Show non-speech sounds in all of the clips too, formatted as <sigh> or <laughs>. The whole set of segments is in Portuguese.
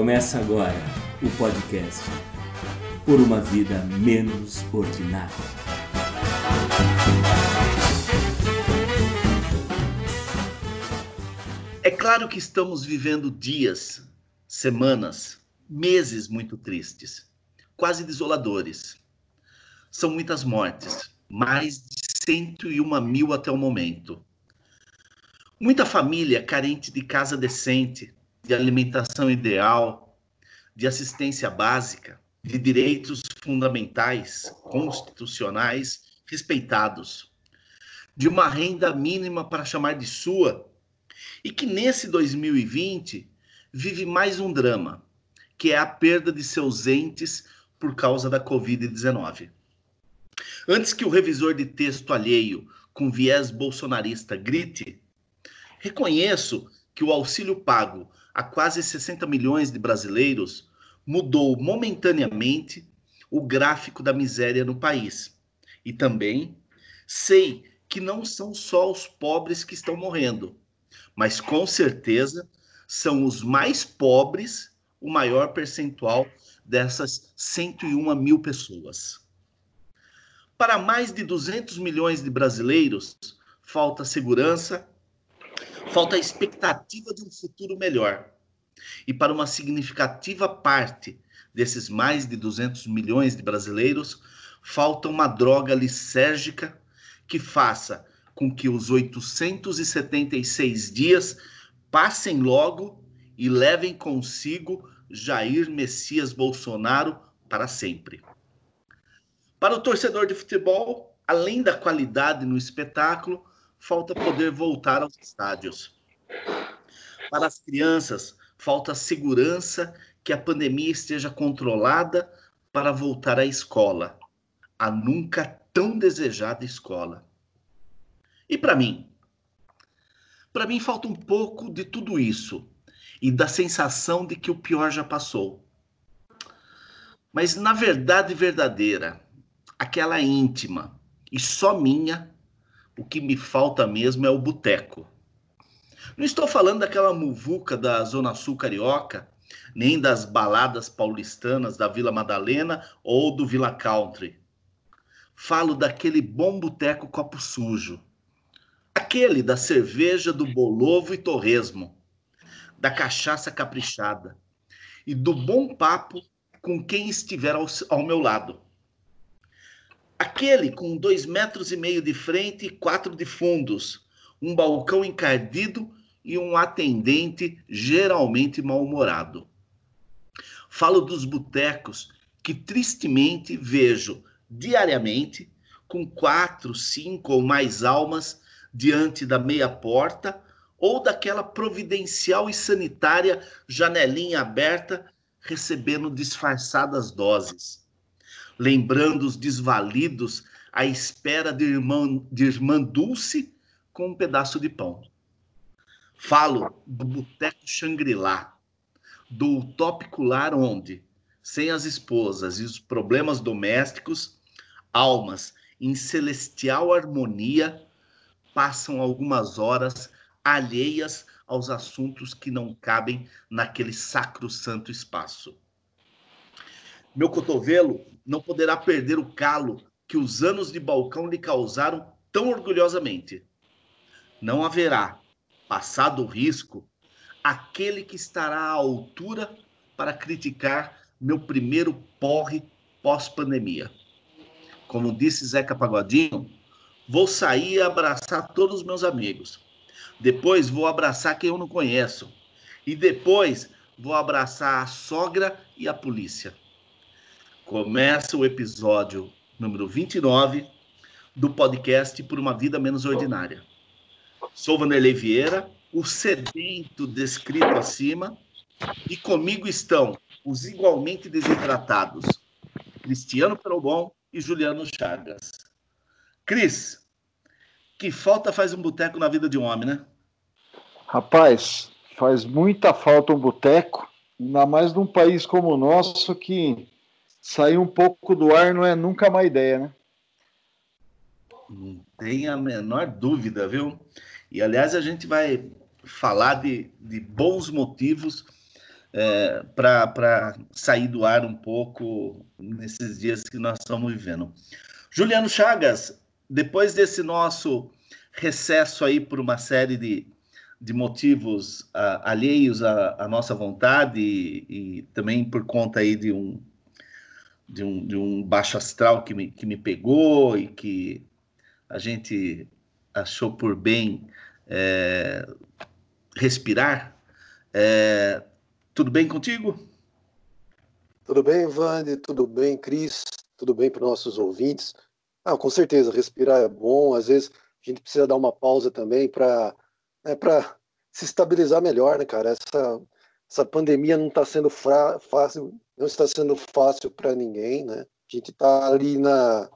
Começa agora o podcast Por uma Vida Menos Ordinária. É claro que estamos vivendo dias, semanas, meses muito tristes, quase desoladores. São muitas mortes, mais de 101 mil até o momento. Muita família carente de casa decente, de alimentação ideal, de assistência básica, de direitos fundamentais, constitucionais respeitados, de uma renda mínima para chamar de sua, e que nesse 2020 vive mais um drama, que é a perda de seus entes por causa da Covid-19. Antes que o revisor de texto alheio com viés bolsonarista grite, reconheço que o auxílio pago a quase 60 milhões de brasileiros mudou momentaneamente o gráfico da miséria no país. E também sei que não são só os pobres que estão morrendo, mas com certeza são os mais pobres o maior percentual dessas 101 mil pessoas. Para mais de 200 milhões de brasileiros, falta segurança, falta a expectativa de um futuro melhor. E para uma significativa parte desses mais de 200 milhões de brasileiros, falta uma droga lisérgica que faça com que os 876 dias passem logo e levem consigo Jair Messias Bolsonaro para sempre. Para o torcedor de futebol, além da qualidade no espetáculo, falta poder voltar aos estádios. Para as crianças, falta segurança que a pandemia esteja controlada para voltar à escola, a nunca tão desejada escola. E para mim? Para mim falta um pouco de tudo isso e da sensação de que o pior já passou. Mas na verdade verdadeira, aquela íntima e só minha, o que me falta mesmo é o boteco. Não estou falando daquela muvuca da Zona Sul Carioca, nem das baladas paulistanas da Vila Madalena ou do Vila Country. Falo daquele bom boteco copo sujo. Aquele da cerveja do bolovo e torresmo, da cachaça caprichada e do bom papo com quem estiver ao, ao meu lado. Aquele com dois metros e meio de frente e quatro de fundos, um balcão encardido e um atendente geralmente mal-humorado. Falo dos botecos que tristemente vejo diariamente com quatro, cinco ou mais almas diante da meia porta ou daquela providencial e sanitária janelinha aberta recebendo disfarçadas doses lembrando os desvalidos à espera de irmã, de irmã Dulce com um pedaço de pão. Falo do Boteco Xangri-Lá, do utópico lar onde, sem as esposas e os problemas domésticos, almas em celestial harmonia passam algumas horas alheias aos assuntos que não cabem naquele sacro-santo espaço. Meu cotovelo não poderá perder o calo que os anos de balcão lhe causaram tão orgulhosamente. Não haverá, passado o risco, aquele que estará à altura para criticar meu primeiro porre pós-pandemia. Como disse Zeca Pagodinho, vou sair e abraçar todos os meus amigos. Depois vou abraçar quem eu não conheço. E depois vou abraçar a sogra e a polícia. Começa o episódio número 29 do podcast Por uma Vida Menos Ordinária. Sou Vanderlei Vieira, o sedento descrito acima, e comigo estão os igualmente desidratados Cristiano Perobon e Juliano Chagas. Cris, que falta faz um boteco na vida de um homem, né? Rapaz, faz muita falta um boteco, ainda mais num país como o nosso que sair um pouco do ar não é nunca má ideia, né? Não tem a menor dúvida, viu? E aliás, a gente vai falar de, de bons motivos é, para sair do ar um pouco nesses dias que nós estamos vivendo. Juliano Chagas, depois desse nosso recesso aí por uma série de, de motivos uh, alheios à, à, nossa vontade e, e, também por conta aí de um, de um, de um baixo astral que me, que me pegou e que a gente achou por bem é, respirar. É, tudo bem contigo? Tudo bem, Vande, tudo bem, Cris, tudo bem para os nossos ouvintes. Ah, com certeza, respirar é bom, às vezes a gente precisa dar uma pausa também para né, se estabilizar melhor, né, cara? Essa, essa pandemia não está sendo fácil, não está sendo fácil para ninguém, né? A gente está ali na,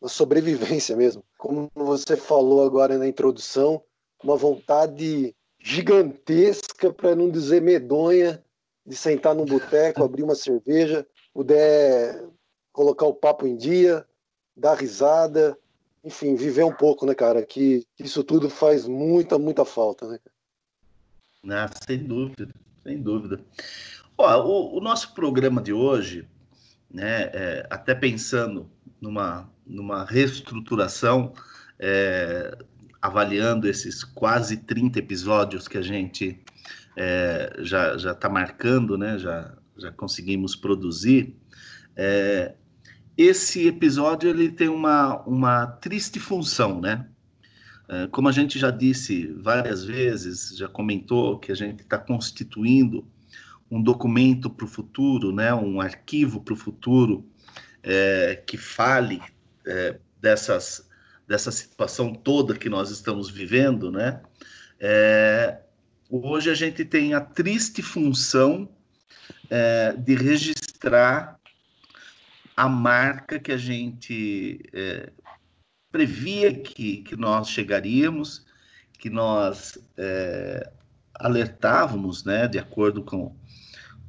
na sobrevivência mesmo. Como você falou agora na introdução, uma vontade gigantesca, para não dizer medonha, de sentar num boteco, abrir uma cerveja, puder colocar o papo em dia, dar risada, enfim, viver um pouco, né, cara? Que, isso tudo faz muita, muita falta, né? Ah, sem dúvida, sem dúvida. Ó, o, o nosso programa de hoje, né, é, até pensando numa, numa reestruturação, é, avaliando esses quase 30 episódios que a gente é, já está marcando, né, já, já conseguimos produzir, é, esse episódio ele tem uma, uma triste função, né? É, como a gente já disse várias vezes, já comentou que a gente está constituindo um documento para o futuro, né? Um arquivo para o futuro é, que fale é, dessas dessa situação toda que nós estamos vivendo, né? É, hoje a gente tem a triste função é, de registrar a marca que a gente é, previa que, que nós chegaríamos, que nós é, alertávamos, né, de acordo com,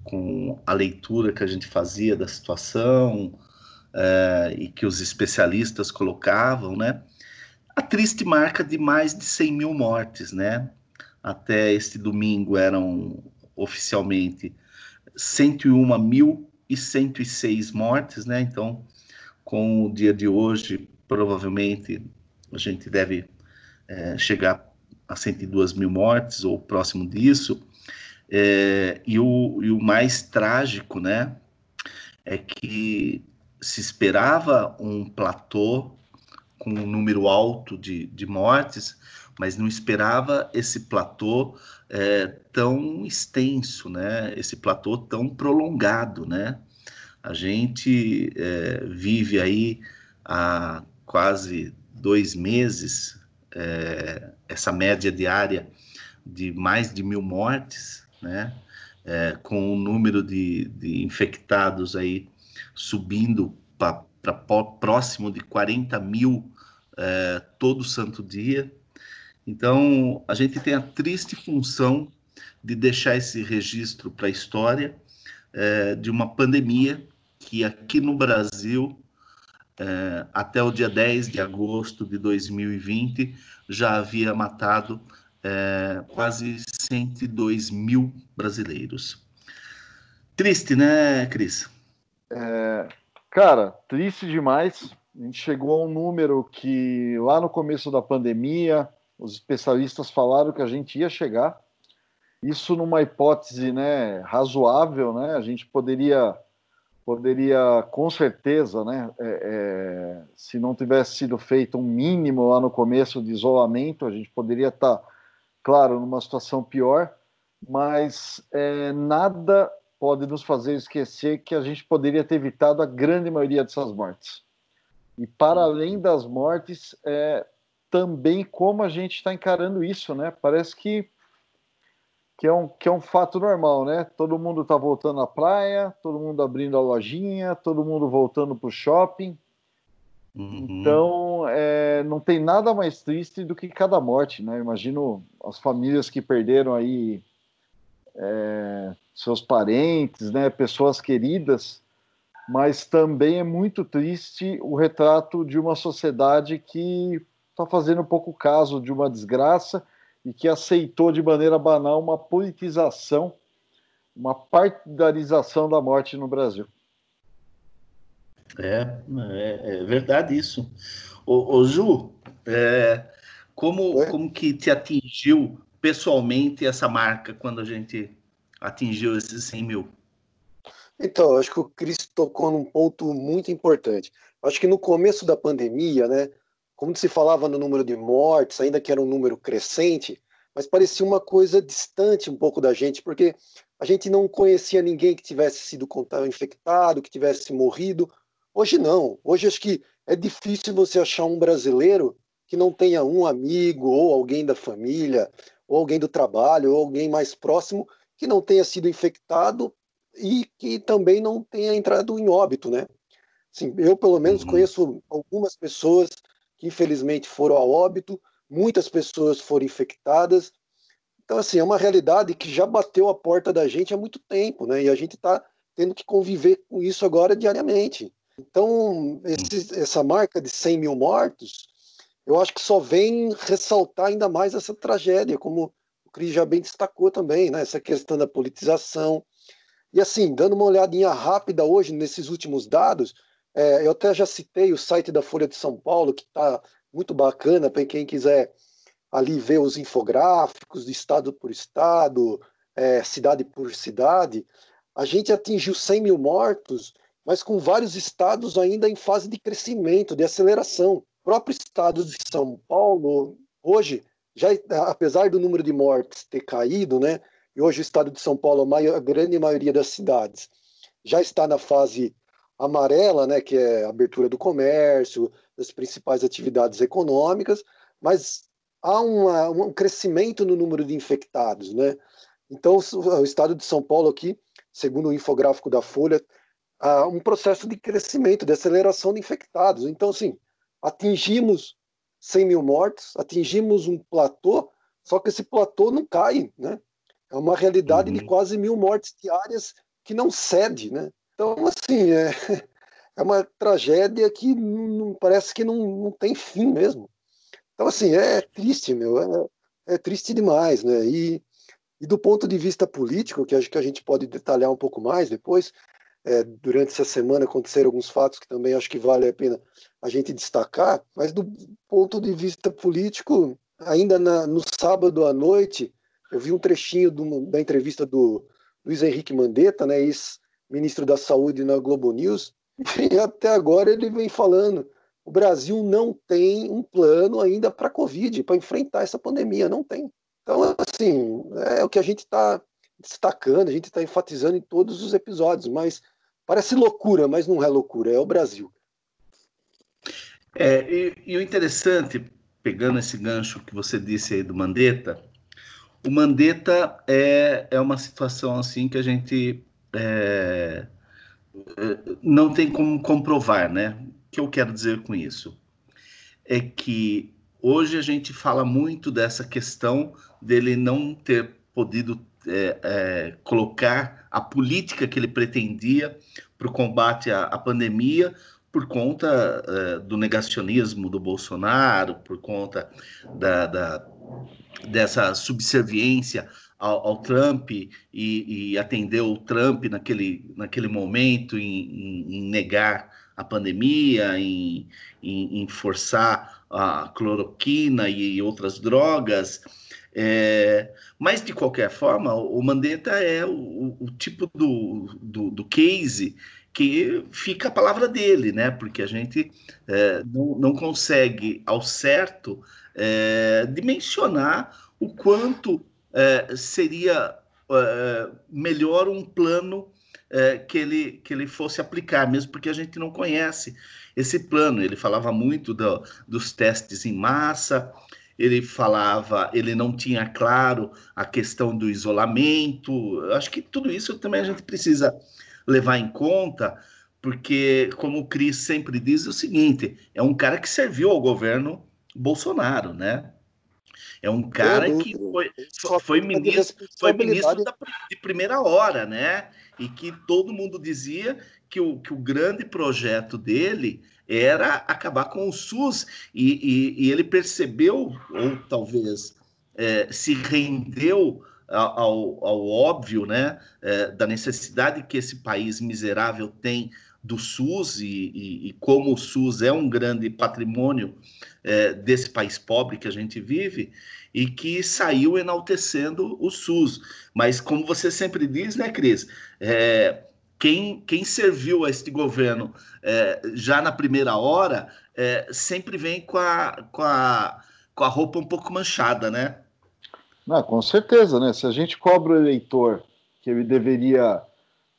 com a leitura que a gente fazia da situação é, e que os especialistas colocavam, né, a triste marca de mais de 100 mil mortes, né? Até este domingo eram oficialmente 101 mil e 106 mortes, né? Então, com o dia de hoje, provavelmente a gente deve é, chegar a 102 mil mortes ou próximo disso. É, e, o, e o mais trágico, né, é que se esperava um platô com um número alto de, de mortes, mas não esperava esse platô é, tão extenso, né? Esse platô tão prolongado, né? A gente é, vive aí há quase dois meses é, essa média diária de mais de mil mortes, né? É, com o número de, de infectados aí subindo para próximo de 40 mil é, todo santo dia. Então, a gente tem a triste função de deixar esse registro para a história é, de uma pandemia que aqui no Brasil, é, até o dia 10 de agosto de 2020, já havia matado é, quase 102 mil brasileiros. Triste, né, Cris? É, cara, triste demais. A gente chegou a um número que lá no começo da pandemia, os especialistas falaram que a gente ia chegar. Isso numa hipótese, né, razoável, né? A gente poderia poderia com certeza, né, é, é, se não tivesse sido feito um mínimo lá no começo de isolamento, a gente poderia estar, tá, claro, numa situação pior, mas é, nada pode nos fazer esquecer que a gente poderia ter evitado a grande maioria dessas mortes. E para além das mortes, é, também como a gente está encarando isso, né? Parece que, que, é um, que é um fato normal, né? Todo mundo está voltando à praia, todo mundo abrindo a lojinha, todo mundo voltando para o shopping. Uhum. Então, é, não tem nada mais triste do que cada morte, né? Imagino as famílias que perderam aí é, seus parentes, né? Pessoas queridas mas também é muito triste o retrato de uma sociedade que está fazendo pouco caso de uma desgraça e que aceitou de maneira banal uma politização uma partidarização da morte no Brasil. É, é, é verdade isso. Ô, ô Ju, é, como, como que te atingiu pessoalmente essa marca quando a gente atingiu esses 100 mil? Então, acho que o Cris tocou num ponto muito importante. Acho que no começo da pandemia, né, como se falava no número de mortes, ainda que era um número crescente, mas parecia uma coisa distante um pouco da gente, porque a gente não conhecia ninguém que tivesse sido infectado, que tivesse morrido. Hoje não. Hoje acho que é difícil você achar um brasileiro que não tenha um amigo ou alguém da família, ou alguém do trabalho, ou alguém mais próximo que não tenha sido infectado e que também não tenha entrado em óbito, né? Assim, eu pelo menos uhum. conheço algumas pessoas que infelizmente foram a óbito, muitas pessoas foram infectadas. Então, assim, é uma realidade que já bateu a porta da gente há muito tempo, né? E a gente está tendo que conviver com isso agora diariamente. Então, esse, essa marca de 100 mil mortos, eu acho que só vem ressaltar ainda mais essa tragédia, como o Cris já bem destacou também, né? Essa questão da politização. E assim, dando uma olhadinha rápida hoje nesses últimos dados, é, eu até já citei o site da Folha de São Paulo, que está muito bacana para quem quiser ali ver os infográficos de estado por estado, é, cidade por cidade. A gente atingiu 100 mil mortos, mas com vários estados ainda em fase de crescimento, de aceleração. O próprio estado de São Paulo, hoje, já apesar do número de mortes ter caído, né, e hoje o estado de São Paulo, a, maior, a grande maioria das cidades, já está na fase amarela, né, que é a abertura do comércio, das principais atividades econômicas, mas há uma, um crescimento no número de infectados, né? Então, o estado de São Paulo aqui, segundo o infográfico da Folha, um processo de crescimento, de aceleração de infectados. Então, assim, atingimos 100 mil mortes, atingimos um platô, só que esse platô não cai, né? É uma realidade uhum. de quase mil mortes diárias que não cede, né? Então, assim, é, <laughs> é uma tragédia que não, parece que não, não tem fim mesmo. Então, assim, é triste, meu, é, é triste demais, né? E, e do ponto de vista político, que acho que a gente pode detalhar um pouco mais depois, é, durante essa semana aconteceram alguns fatos que também acho que vale a pena a gente destacar, mas do ponto de vista político, ainda na, no sábado à noite, eu vi um trechinho do, da entrevista do Luiz Henrique Mandetta, né, ex ministro da Saúde na Globo News, e até agora ele vem falando: o Brasil não tem um plano ainda para a Covid, para enfrentar essa pandemia, não tem. Então, assim, é o que a gente está destacando, a gente está enfatizando em todos os episódios, mas parece loucura, mas não é loucura, é o Brasil. É, e, e o interessante, pegando esse gancho que você disse aí do Mandetta, o Mandetta é, é uma situação assim que a gente é, não tem como comprovar, né? O que eu quero dizer com isso? É que hoje a gente fala muito dessa questão dele não ter podido é, é, colocar a política que ele pretendia para o combate à, à, pandemia por conta é, do negacionismo do Bolsonaro, por conta da, da dessa subserviência ao, ao Trump e, e, atendeu o Trump naquele, naquele momento em, em, em negar a pandemia, em, em, forçar a cloroquina e outras drogas. É, mas, de qualquer forma, o Mandetta é o, o tipo do, do, do, case que fica a palavra dele, né? Porque a gente é, não, não consegue, ao certo, é, dimensionar o quanto é, seria é, melhor um plano é, que, ele, que ele fosse aplicar, mesmo porque a gente não conhece esse plano. Ele falava muito do, dos testes em massa, ele falava, ele não tinha claro a questão do isolamento. Acho que tudo isso também a gente precisa levar em conta, porque, como o Cris sempre diz, é o seguinte: é um cara que serviu ao governo Bolsonaro, né? É um cara que foi, foi ministro, foi ministro da, de primeira hora, né? E que todo mundo dizia que o, que o grande projeto dele era acabar com o SUS. E, e, e ele percebeu, ou talvez é, se rendeu ao, ao óbvio, né, é, da necessidade que esse país miserável tem do SUS e, e, como o SUS é um grande patrimônio é, desse país pobre que a gente vive e que saiu enaltecendo o SUS. Mas como você sempre diz, né, Cris? É, quem, quem serviu a este governo é, já na primeira hora é, sempre vem com a, com, a, com a roupa um pouco manchada, né? Não, com certeza, né? Se a gente cobra o eleitor que ele deveria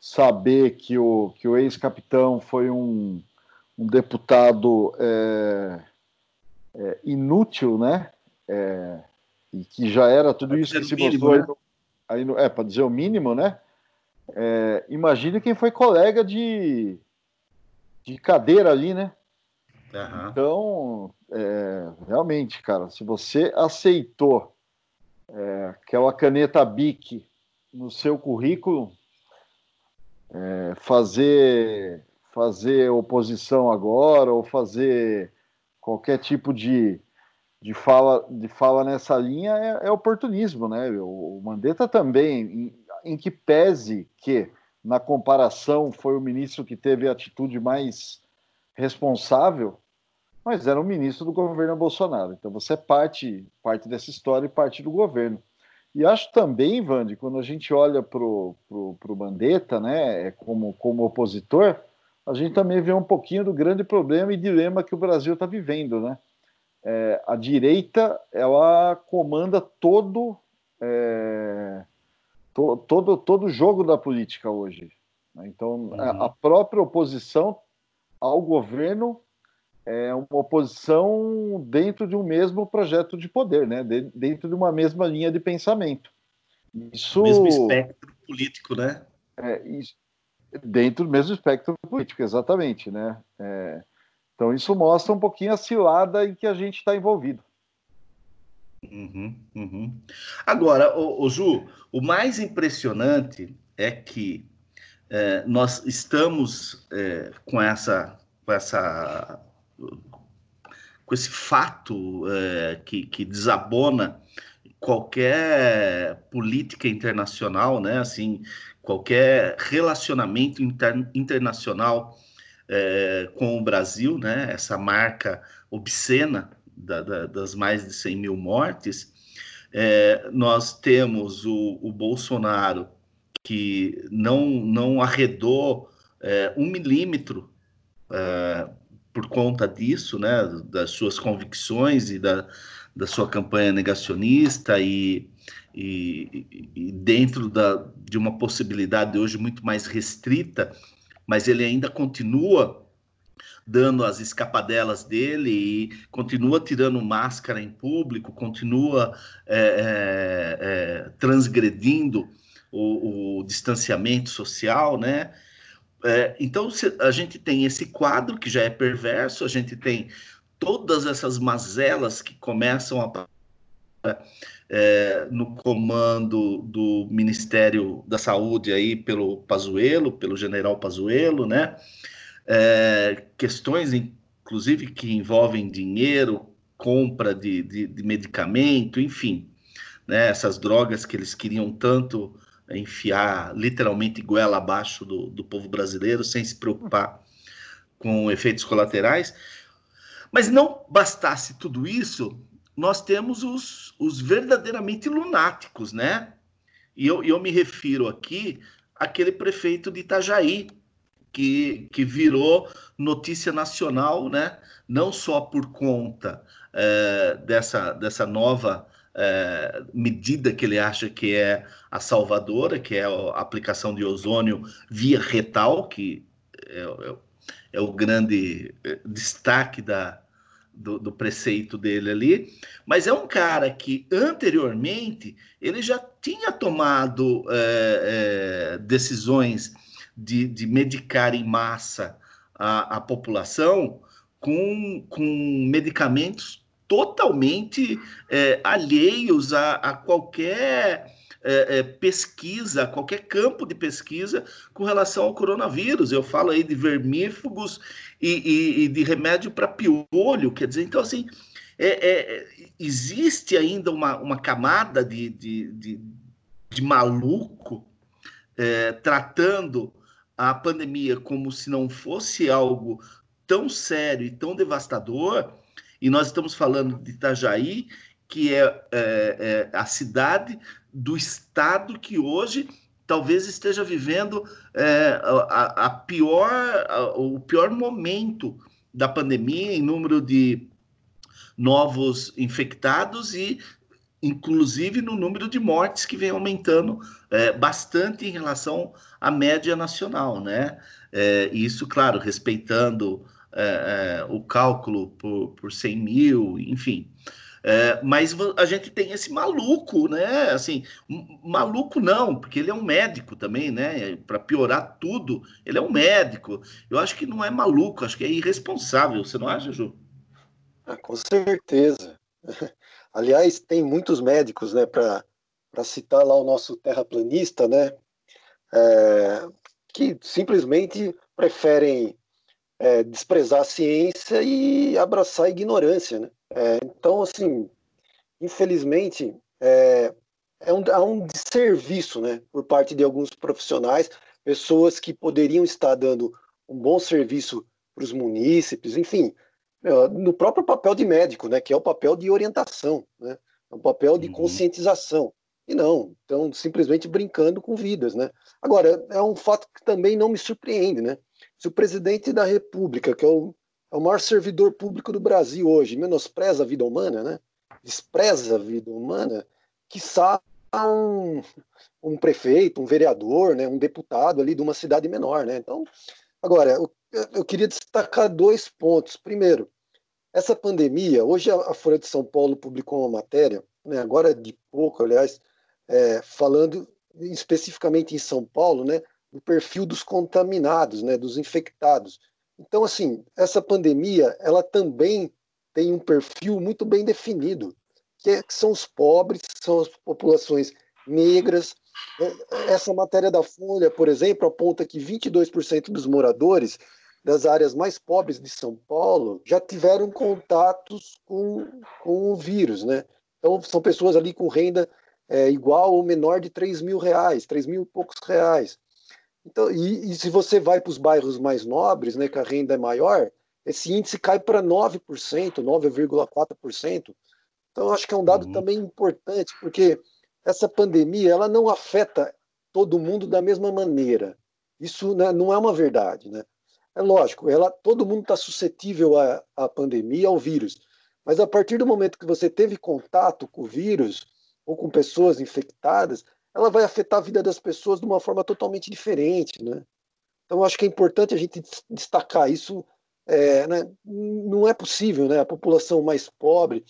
saber que o, que o ex-capitão foi um, um deputado é, é, inútil, né? É, e que já era tudo isso que se mínimo, mostrou né? aí, é para dizer o mínimo, né? É, imagine quem foi colega de, de cadeira ali, né? Uhum. Então, é, realmente, cara, se você aceitou é, aquela caneta BIC no seu currículo, é, fazer fazer oposição agora ou fazer qualquer tipo de, de, fala, de fala nessa linha é, é oportunismo, né? O, o Mandetta também, em, em que pese que, na comparação, foi o ministro que teve a atitude mais responsável, mas era um ministro do governo Bolsonaro. Então você é parte, parte dessa história e parte do governo. E acho também, Vande, quando a gente olha para o Mandetta, né, é como, como opositor, a gente também vê um pouquinho do grande problema e dilema que o Brasil está vivendo, né? É, a direita ela comanda todo é, to, todo todo jogo da política hoje. Né? Então uhum. a, a própria oposição ao governo é uma oposição dentro de um mesmo projeto de poder, né? De, dentro de uma mesma linha de pensamento. Isso, mesmo espectro político, né? É, isso, dentro do mesmo espectro político, exatamente, né? É, então isso mostra um pouquinho a cilada em que a gente está envolvido. Uhum, uhum. Agora, o, o, Ju, o mais impressionante é que é, nós estamos é, com essa com essa com esse fato é, que, que desabona qualquer política internacional, né? Assim, qualquer relacionamento inter, internacional com o Brasil, né? Essa marca obscena da, da, das mais de 100 mil mortes. É, nós temos o, o, Bolsonaro que não, não arredou é, um milímetro é, por conta disso, né, das suas convicções e da, da sua campanha negacionista e, e, e dentro da, de uma possibilidade hoje muito mais restrita, mas ele ainda continua dando as escapadelas dele e continua tirando máscara em público, continua é, é, é, transgredindo o, o, distanciamento social, né? É, então, a gente tem esse quadro que já é perverso, a gente tem todas essas mazelas que começam a é, no comando do Ministério da Saúde aí pelo Pazuello, pelo General Pazuello, né? É, questões, inclusive, que envolvem dinheiro, compra de, de, de medicamento, enfim, né? Essas drogas que eles queriam tanto enfiar literalmente goela abaixo do, do povo brasileiro sem se preocupar com efeitos colaterais. Mas não bastasse tudo isso, nós temos os, os verdadeiramente lunáticos, né? E eu, eu me refiro aqui àquele prefeito de Itajaí, que, que virou notícia nacional, né? Não só por conta é, dessa, dessa nova é, medida que ele acha que é a salvadora, que é a aplicação de ozônio via retal, que é, é, é o grande é, destaque da, do, do, preceito dele ali, mas é um cara que anteriormente ele já tinha tomado é, é, decisões de, de, medicar em massa a, a população com, com medicamentos totalmente é, alheios a, a qualquer é, é, pesquisa, qualquer campo de pesquisa com relação ao coronavírus. Eu falo aí de vermífugos e, e, e de remédio para piolho, quer dizer, então assim, é, é, existe ainda uma, uma camada de, de, de, de maluco, é, tratando a pandemia como se não fosse algo tão sério e tão devastador, e nós estamos falando de Itajaí, que é, é, é a cidade do estado que hoje talvez esteja vivendo é, a, a, pior, a, o pior momento da pandemia em número de novos infectados e inclusive no número de mortes que vem aumentando é, bastante em relação à média nacional, né? É, isso, claro, respeitando é, é o cálculo por, por 100 mil, enfim. É, mas a gente tem esse maluco, né? Assim, maluco não, porque ele é um médico também, né? Para piorar tudo, ele é um médico. Eu acho que não é maluco, acho que é irresponsável. Você não acha, Ju? Ah, com certeza. <laughs> Aliás, tem muitos médicos, né? Para citar lá o nosso terraplanista, né? É, que simplesmente preferem é, desprezar a ciência e abraçar a ignorância, né? É, então, assim, infelizmente, é, é um, há um desserviço né, por parte de alguns profissionais, pessoas que poderiam estar dando um bom serviço para os munícipes, enfim, no próprio papel de médico, né, que é o papel de orientação, né, é um papel de uhum. conscientização. E não, estão simplesmente brincando com vidas. Né? Agora, é um fato que também não me surpreende. Né? Se o presidente da República, que é o é o maior servidor público do Brasil hoje, menospreza a vida humana, né? despreza a vida humana, que um, um prefeito, um vereador, né? um deputado ali de uma cidade menor. Né? Então, agora, eu, eu queria destacar dois pontos. Primeiro, essa pandemia, hoje a Folha de São Paulo publicou uma matéria, né, agora de pouco, aliás, é, falando especificamente em São Paulo, né, do perfil dos contaminados, né, dos infectados. Então, assim, essa pandemia, ela também tem um perfil muito bem definido, que, é, que são os pobres, são as populações negras. É, essa matéria da Folha, por exemplo, aponta que 22% dos moradores das áreas mais pobres de São Paulo já tiveram contatos com, com o vírus, né? Então, são pessoas ali com renda é, igual ou menor de 3 mil reais, 3 mil e poucos reais. Então, e, e se você vai para os bairros mais nobres, né, que a renda é maior, esse índice cai para 9%, 9,4%. Então, acho que é um dado uhum. também importante, porque essa pandemia ela não afeta todo mundo da mesma maneira. Isso né, não é uma verdade. Né? É lógico, ela, todo mundo está suscetível à, à pandemia, ao vírus. Mas a partir do momento que você teve contato com o vírus ou com pessoas infectadas, ela vai afetar a vida das pessoas de uma forma totalmente diferente, né? Então, acho que é importante a gente destacar isso. É, né? Não é possível, né? A população mais pobre,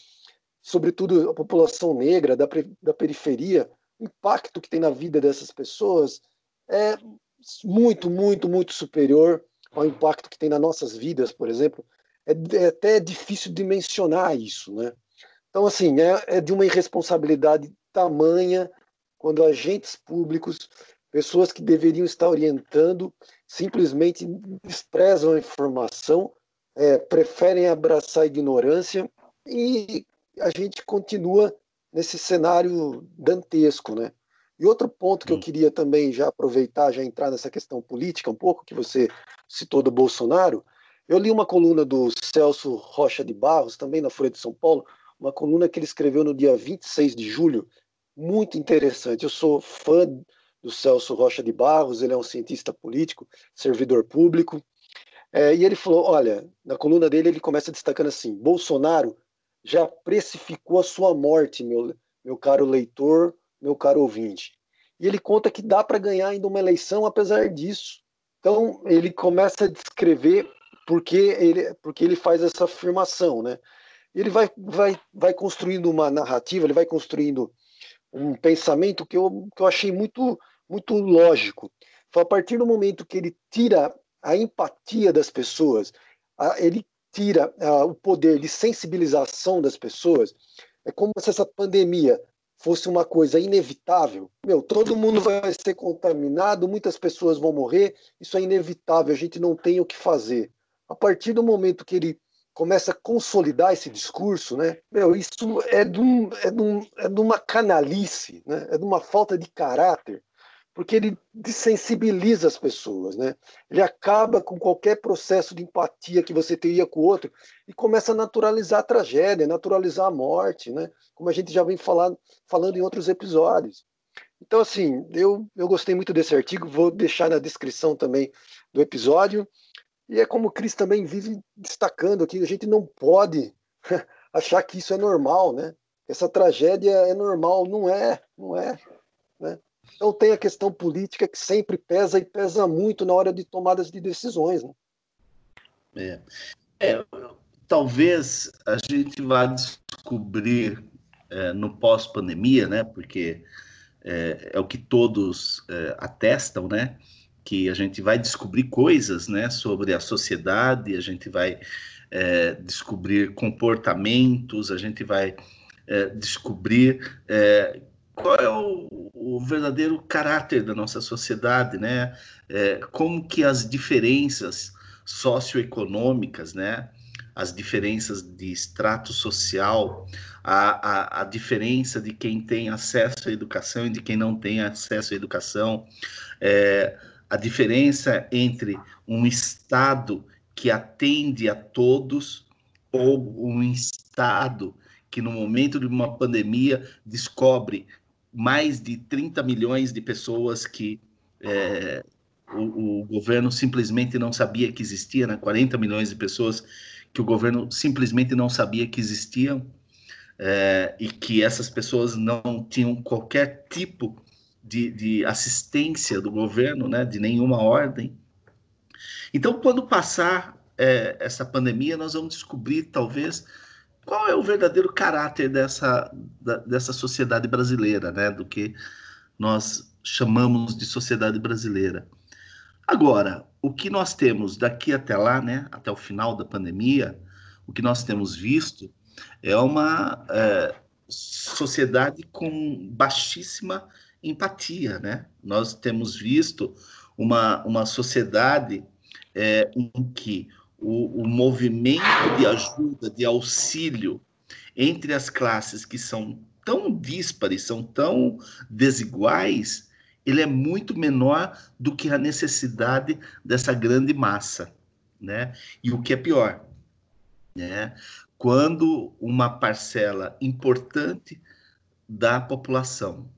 sobretudo a população negra da, da periferia, o impacto que tem na vida dessas pessoas é muito, muito, muito superior ao impacto que tem nas nossas vidas, por exemplo. É, é até difícil de mencionar isso, né? Então, assim, é, é de uma irresponsabilidade tamanha quando agentes públicos, pessoas que deveriam estar orientando, simplesmente desprezam a informação, é, preferem abraçar a ignorância e a gente continua nesse cenário dantesco, né? E outro ponto que eu queria também já aproveitar, já entrar nessa questão política um pouco, que você citou do Bolsonaro, eu li uma coluna do Celso Rocha de Barros, também na Folha de São Paulo, uma coluna que ele escreveu no dia 26 de julho muito interessante. Eu sou fã do Celso Rocha de Barros, ele é um cientista político, servidor público. É, e ele falou: olha, na coluna dele ele começa destacando assim: Bolsonaro já precificou a sua morte, meu, meu caro leitor, meu caro ouvinte. E ele conta que dá para ganhar ainda uma eleição apesar disso. Então ele começa a descrever porque ele, porque ele faz essa afirmação, né? Ele vai, vai, vai construindo uma narrativa, ele vai construindo um pensamento que eu, que eu achei muito, muito lógico. Foi a partir do momento que ele tira a empatia das pessoas, a, ele tira a, o poder de sensibilização das pessoas, é como se essa pandemia fosse uma coisa inevitável. Meu, todo mundo vai ser contaminado, muitas pessoas vão morrer, isso é inevitável, a gente não tem o que fazer. A partir do momento que ele começa a consolidar esse discurso, né? Meu, isso é de, um, é, de um, é de uma canalice, né? É de uma falta de caráter porque ele desensibiliza as pessoas, né? Ele acaba com qualquer processo de empatia que você teria com o outro e começa a naturalizar a tragédia, naturalizar a morte, né? Como a gente já vem falando, falando em outros episódios. Então, assim, eu, eu gostei muito desse artigo, vou deixar na descrição também do episódio. E é como o Cris também vive destacando aqui, a gente não pode <laughs> achar que isso é normal, né? Essa tragédia é normal, não é, não é? Então tem a questão política que sempre pesa e pesa muito na hora de tomadas de decisões. Né? É. É, talvez a gente vá descobrir é, no pós-pandemia, né? Porque é, é, o que todos é, atestam, né? Que a gente vai descobrir coisas, né? Sobre a sociedade, a gente vai é, descobrir comportamentos, a gente vai é, descobrir qual é o, o, verdadeiro caráter da nossa sociedade, né? É, como que as diferenças socioeconômicas, né? As diferenças de extrato social, a, a, a diferença de quem tem acesso à educação e de quem não tem acesso à educação, é, a diferença entre um Estado que atende a todos ou um Estado que no momento de uma pandemia descobre mais de 30 milhões de pessoas que é, o, o, governo simplesmente não sabia que existia, né? 40 milhões de pessoas que o governo simplesmente não sabia que existiam é, e que essas pessoas não tinham qualquer tipo de, de assistência do governo, né? De nenhuma ordem. Então, quando passar é, essa pandemia, nós vamos descobrir, talvez, qual é o verdadeiro caráter dessa, da, dessa sociedade brasileira, né? Do que nós chamamos de sociedade brasileira. Agora, o que nós temos daqui até lá, né? Até o final da pandemia, o que nós temos visto é uma é, sociedade com baixíssima empatia, né? Nós temos visto uma, uma sociedade é, em que o, o movimento de ajuda, de auxílio entre as classes que são tão díspares, são tão desiguais, ele é muito menor do que a necessidade dessa grande massa, né? E o que é pior, né? Quando uma parcela importante da população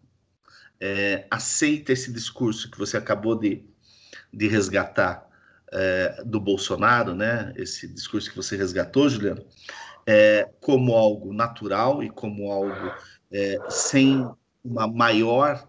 é, aceita esse discurso que você acabou de, de resgatar é, do Bolsonaro, né, esse discurso que você resgatou, Juliano, é, como algo natural e como algo é, sem uma maior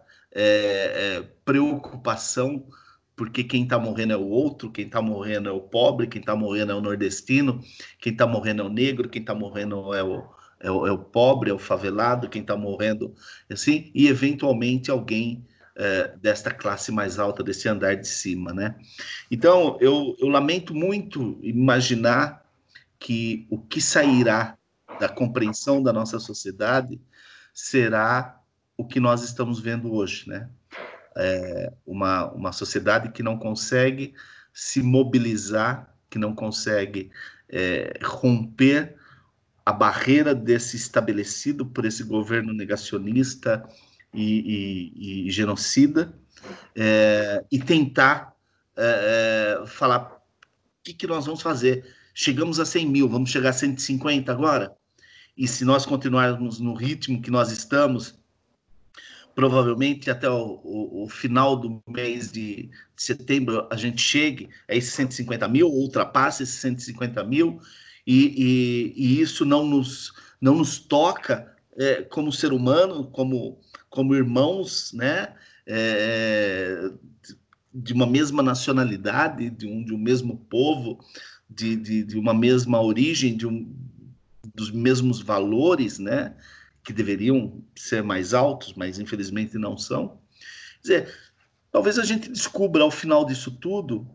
preocupação, porque quem está morrendo é o outro, quem está morrendo é o pobre, quem está morrendo é o nordestino, quem está morrendo é o negro, quem está morrendo é o, é o, é o pobre, é o favelado, quem está morrendo, assim, e eventualmente alguém é, desta classe mais alta, desse andar de cima, né? Então, eu, eu lamento muito imaginar que o que sairá da compreensão da nossa sociedade será o que nós estamos vendo hoje, né? É uma, uma sociedade que não consegue se mobilizar, que não consegue é, romper a barreira desse estabelecido por esse governo negacionista, e, e, e genocida, é, e tentar é, é falar o que, que nós vamos fazer. Chegamos a 100 mil, vamos chegar a 150 agora? E se nós continuarmos no ritmo que nós estamos, provavelmente até o, o, o final do mês de, de, setembro a gente chegue a esses 150 mil, ultrapasse esses 150 mil, e, e, e isso não nos, não nos toca é, como ser humano, como como irmãos, né? É, de uma mesma nacionalidade, de um, de um mesmo povo, de, de, de uma mesma origem, de um, dos mesmos valores, né? Que deveriam ser mais altos, mas infelizmente não são. Quer dizer, talvez a gente descubra ao final disso tudo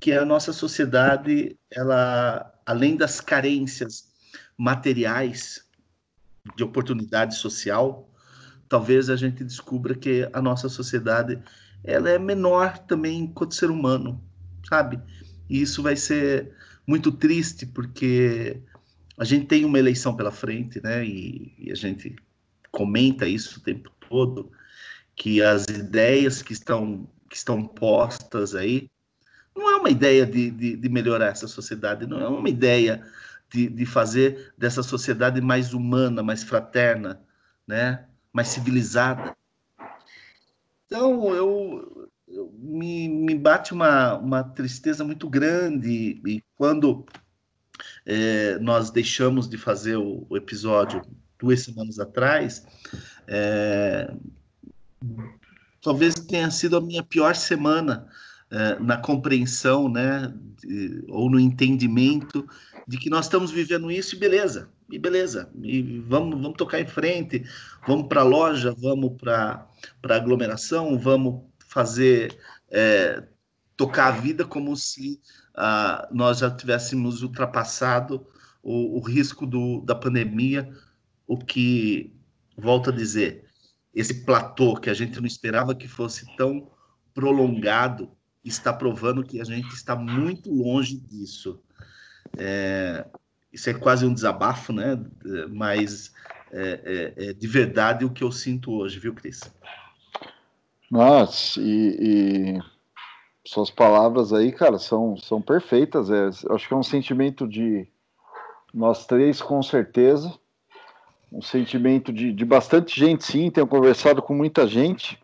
que a nossa sociedade, ela, além das carências materiais de oportunidade social, talvez a gente descubra que a nossa sociedade ela é menor também enquanto ser humano, sabe? E isso vai ser muito triste porque a gente tem uma eleição pela frente, né? E, e, a gente comenta isso o tempo todo, que as ideias que estão, que estão postas aí não é uma ideia de, de, de melhorar essa sociedade, não é uma ideia de, de fazer dessa sociedade mais humana, mais fraterna, né? mais civilizada. Então, eu, eu me, me bate uma, uma tristeza muito grande e quando é, nós deixamos de fazer o, o, episódio duas semanas atrás, é, talvez tenha sido a minha pior semana é, na compreensão, né, de, ou no entendimento de que nós estamos vivendo isso e beleza, e beleza, e vamos, vamos tocar em frente, vamos para a loja, vamos para a aglomeração, vamos fazer, é, tocar a vida como se ah, nós já tivéssemos ultrapassado o, o risco do, da pandemia, o que, volto a dizer, esse platô que a gente não esperava que fosse tão prolongado, está provando que a gente está muito longe disso. É, isso é quase um desabafo, né? Mas é, é, é, de verdade o que eu sinto hoje, viu, Cris? Nossa, e, e, suas palavras aí, cara, são, são perfeitas. É, acho que é um sentimento de nós três, com certeza. Um sentimento de, de bastante gente, sim. Tenho conversado com muita gente,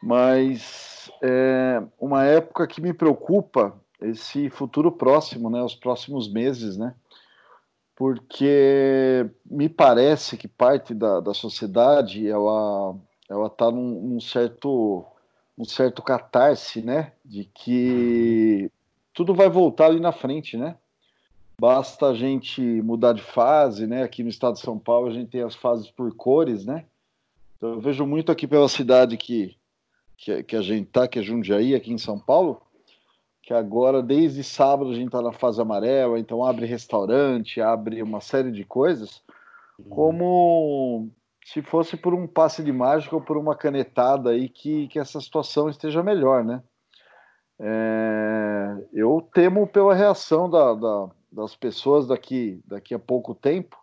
mas é uma época que me preocupa esse futuro próximo, né? Os próximos meses, né? Porque me parece que parte da, da sociedade ela ela está num, num, certo um certo catarse, né? De que tudo vai voltar ali na frente, né? Basta a gente mudar de fase, né? Aqui no estado de São Paulo a gente tem as fases por cores, né? Então, eu vejo muito aqui pela cidade que, que, que a gente tá, que é Jundiaí, aqui em São Paulo, que agora, desde sábado, a gente está na fase amarela, então abre restaurante, abre uma série de coisas, uhum. como se fosse por um passe de mágica ou por uma canetada aí que, que essa situação esteja melhor, né? É, eu temo pela reação da, da, das pessoas daqui, daqui a pouco tempo,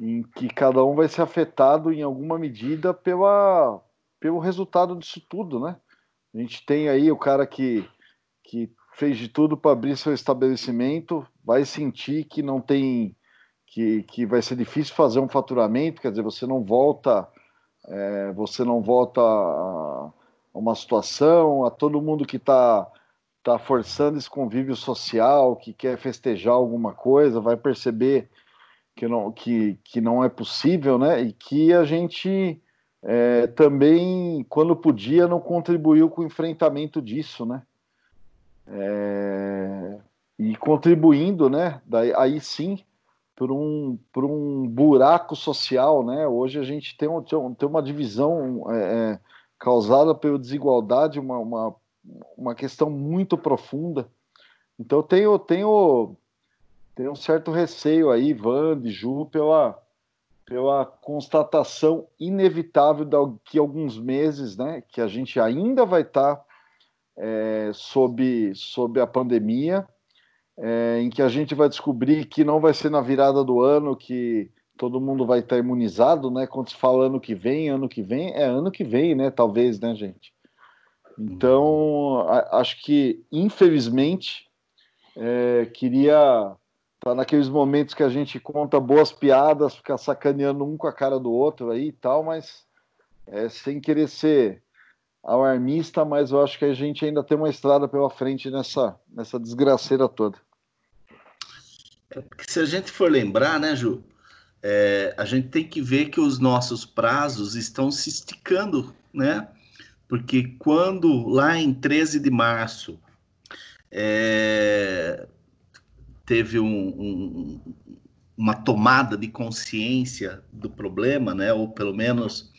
em que cada um vai ser afetado em alguma medida pela, pelo resultado disso tudo, né? A gente tem aí o cara que que fez de tudo para abrir seu estabelecimento, vai sentir que não tem, que, que vai ser difícil fazer um faturamento, quer dizer, você não volta, é, você não volta a uma situação, a todo mundo que está tá forçando esse convívio social, que quer festejar alguma coisa, vai perceber que não, que, que não é possível, né? E que a gente é, também, quando podia, não contribuiu com o enfrentamento disso, né? É, e contribuindo, né, daí, aí sim, por um, um buraco social, né, hoje a gente tem, um, tem uma divisão é, é, causada pela desigualdade, uma, uma, uma questão muito profunda, então tenho, tenho, tenho um certo receio aí, Van, de Ju, pela, pela constatação inevitável daqui a alguns meses, né, que a gente ainda vai estar tá é, sob, sob a pandemia, é, em que a gente vai descobrir que não vai ser na virada do ano que todo mundo vai estar imunizado, né? Quando se fala ano que vem, ano que vem, é ano que vem, né? Talvez, né, gente? Então, a, acho que, infelizmente, é, queria estar tá naqueles momentos que a gente conta boas piadas, ficar sacaneando um com a cara do outro aí e tal, mas é, sem querer ser alarmista, mas eu acho que a gente ainda tem uma estrada pela frente nessa, nessa desgraceira toda. É porque se a gente for lembrar, né, Ju, é, a gente tem que ver que os nossos prazos estão se esticando, né? Porque quando lá em 13 de março é, teve um, um, uma tomada de consciência do problema, né? Ou pelo menos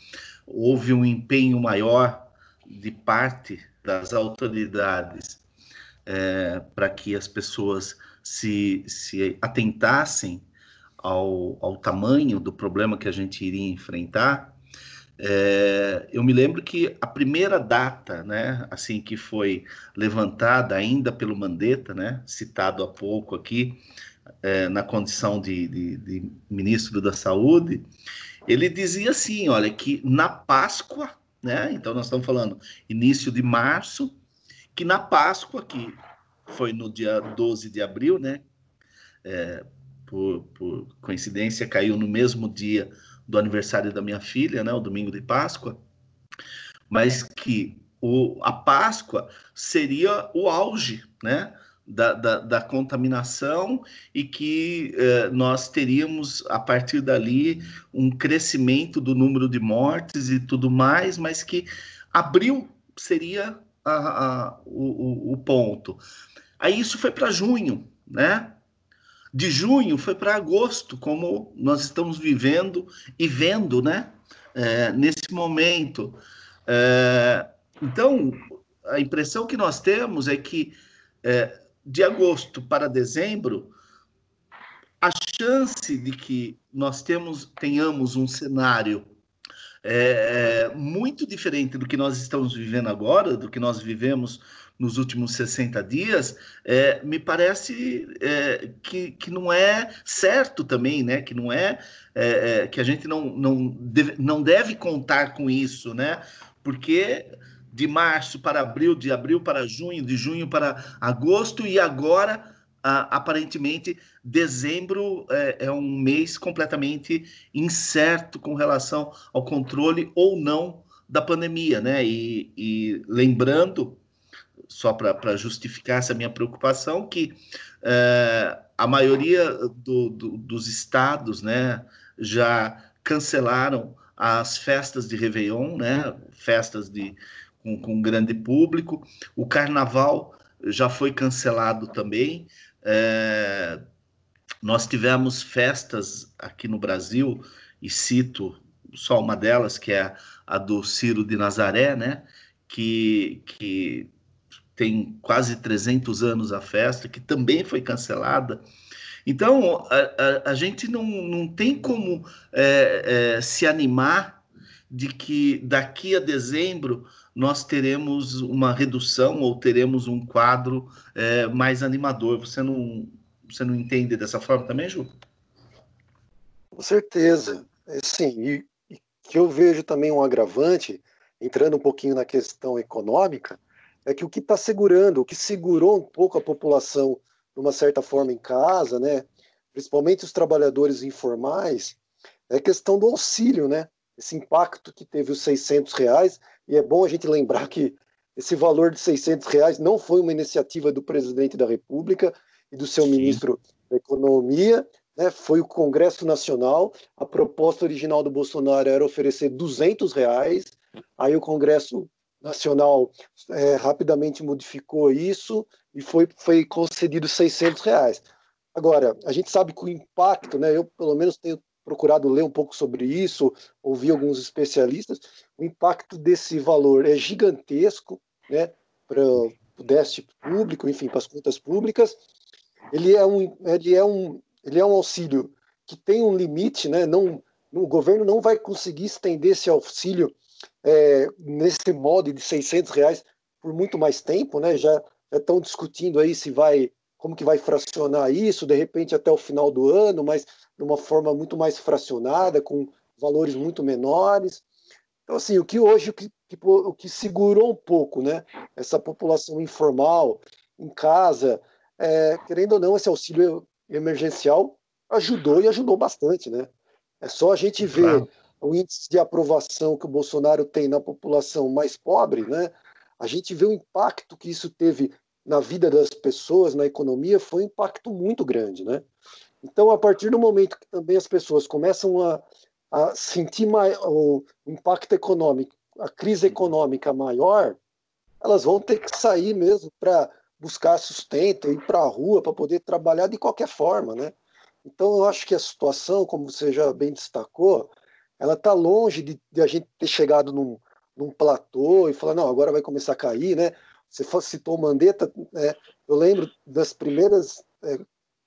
houve um empenho maior de parte das autoridades é, para que as pessoas se, se atentassem ao, ao tamanho do problema que a gente iria enfrentar, É, eu me lembro que a primeira data, né, assim que foi levantada ainda pelo Mandetta, né, citado há pouco aqui, é, na condição de, de, de, ministro da Saúde, ele dizia assim, olha, que na Páscoa, né, então nós estamos falando início de março, que na Páscoa, que foi no dia 12 de abril, né, é, por, por coincidência, caiu no mesmo dia do aniversário da minha filha, né, o domingo de Páscoa, mas que o, a Páscoa seria o auge, né, da, da, da contaminação e que eh, nós teríamos a partir dali um crescimento do número de mortes e tudo mais, mas que abril seria a, a, o, o ponto. Aí isso foi para junho, né? de junho foi para agosto, como nós estamos vivendo e vendo, né? É, nesse momento. É, então, a impressão que nós temos é que é, de agosto para dezembro, a chance de que nós temos, tenhamos um cenário é, é muito diferente do que nós estamos vivendo agora, do que nós vivemos nos últimos 60 dias, é, me parece é, que, que não é certo também, né? Que não é, é, é que a gente não, não, deve, não deve contar com isso, né? Porque de março para abril, de abril para junho, de junho para agosto e agora aparentemente dezembro é, é, um mês completamente incerto com relação ao controle ou não da pandemia, né? E, e lembrando só para justificar essa minha preocupação, que é, a maioria do, do, dos estados né, já cancelaram as festas de Réveillon, né, festas de, com, com grande público. O carnaval já foi cancelado também. É, nós tivemos festas aqui no Brasil, e cito só uma delas, que é a do Ciro de Nazaré, né? Que, que tem quase 300 anos a festa, que também foi cancelada. Então, a, a, a gente não, não tem como é, é, se animar de que daqui a dezembro nós teremos uma redução ou teremos um quadro é, mais animador. Você não, você não entende dessa forma também, Ju? Com certeza. É, sim, e, e que eu vejo também um agravante, entrando um pouquinho na questão econômica, é que o que está segurando, o que segurou um pouco a população de uma certa forma em casa, né, principalmente os trabalhadores informais, é a questão do auxílio, né, esse impacto que teve os 600 reais, e é bom a gente lembrar que esse valor de 600 reais não foi uma iniciativa do presidente da República e do seu Sim. ministro da Economia, né, foi o Congresso Nacional, a proposta original do Bolsonaro era oferecer 200 reais, aí o Congresso Nacional é, rapidamente modificou isso e foi, foi concedido 600 reais. Agora, a gente sabe que o impacto, né, eu pelo menos tenho procurado ler um pouco sobre isso, ouvir alguns especialistas, o impacto desse valor é gigantesco né, para o déficit público, enfim, para as contas públicas. Ele é um, ele é um, ele é um auxílio que tem um limite, né, não, o governo não vai conseguir estender esse auxílio é, nesse modo de 600 reais por muito mais tempo, né? Já estão discutindo aí se vai, como que vai fracionar isso, de repente até o final do ano, mas de uma forma muito mais fracionada, com valores muito menores. Então, assim, o que hoje, o que, o que segurou um pouco, né? Essa população informal, em casa, é, querendo ou não, esse auxílio emergencial ajudou e ajudou bastante, né? É só a gente ver o índice de aprovação que o Bolsonaro tem na população mais pobre, né? A gente vê o impacto que isso teve na vida das pessoas, na economia, foi um impacto muito grande, né? Então, a partir do momento que também as pessoas começam a, a sentir mais, o impacto econômico, a crise econômica maior, elas vão ter que sair mesmo para buscar sustento, ir para a rua para poder trabalhar de qualquer forma, né? Então, eu acho que a situação, como você já bem destacou, ela está longe de, de, a gente ter chegado num, num platô e falar, não, agora vai começar a cair, né? Você citou o Mandetta, é, eu lembro das primeiras é,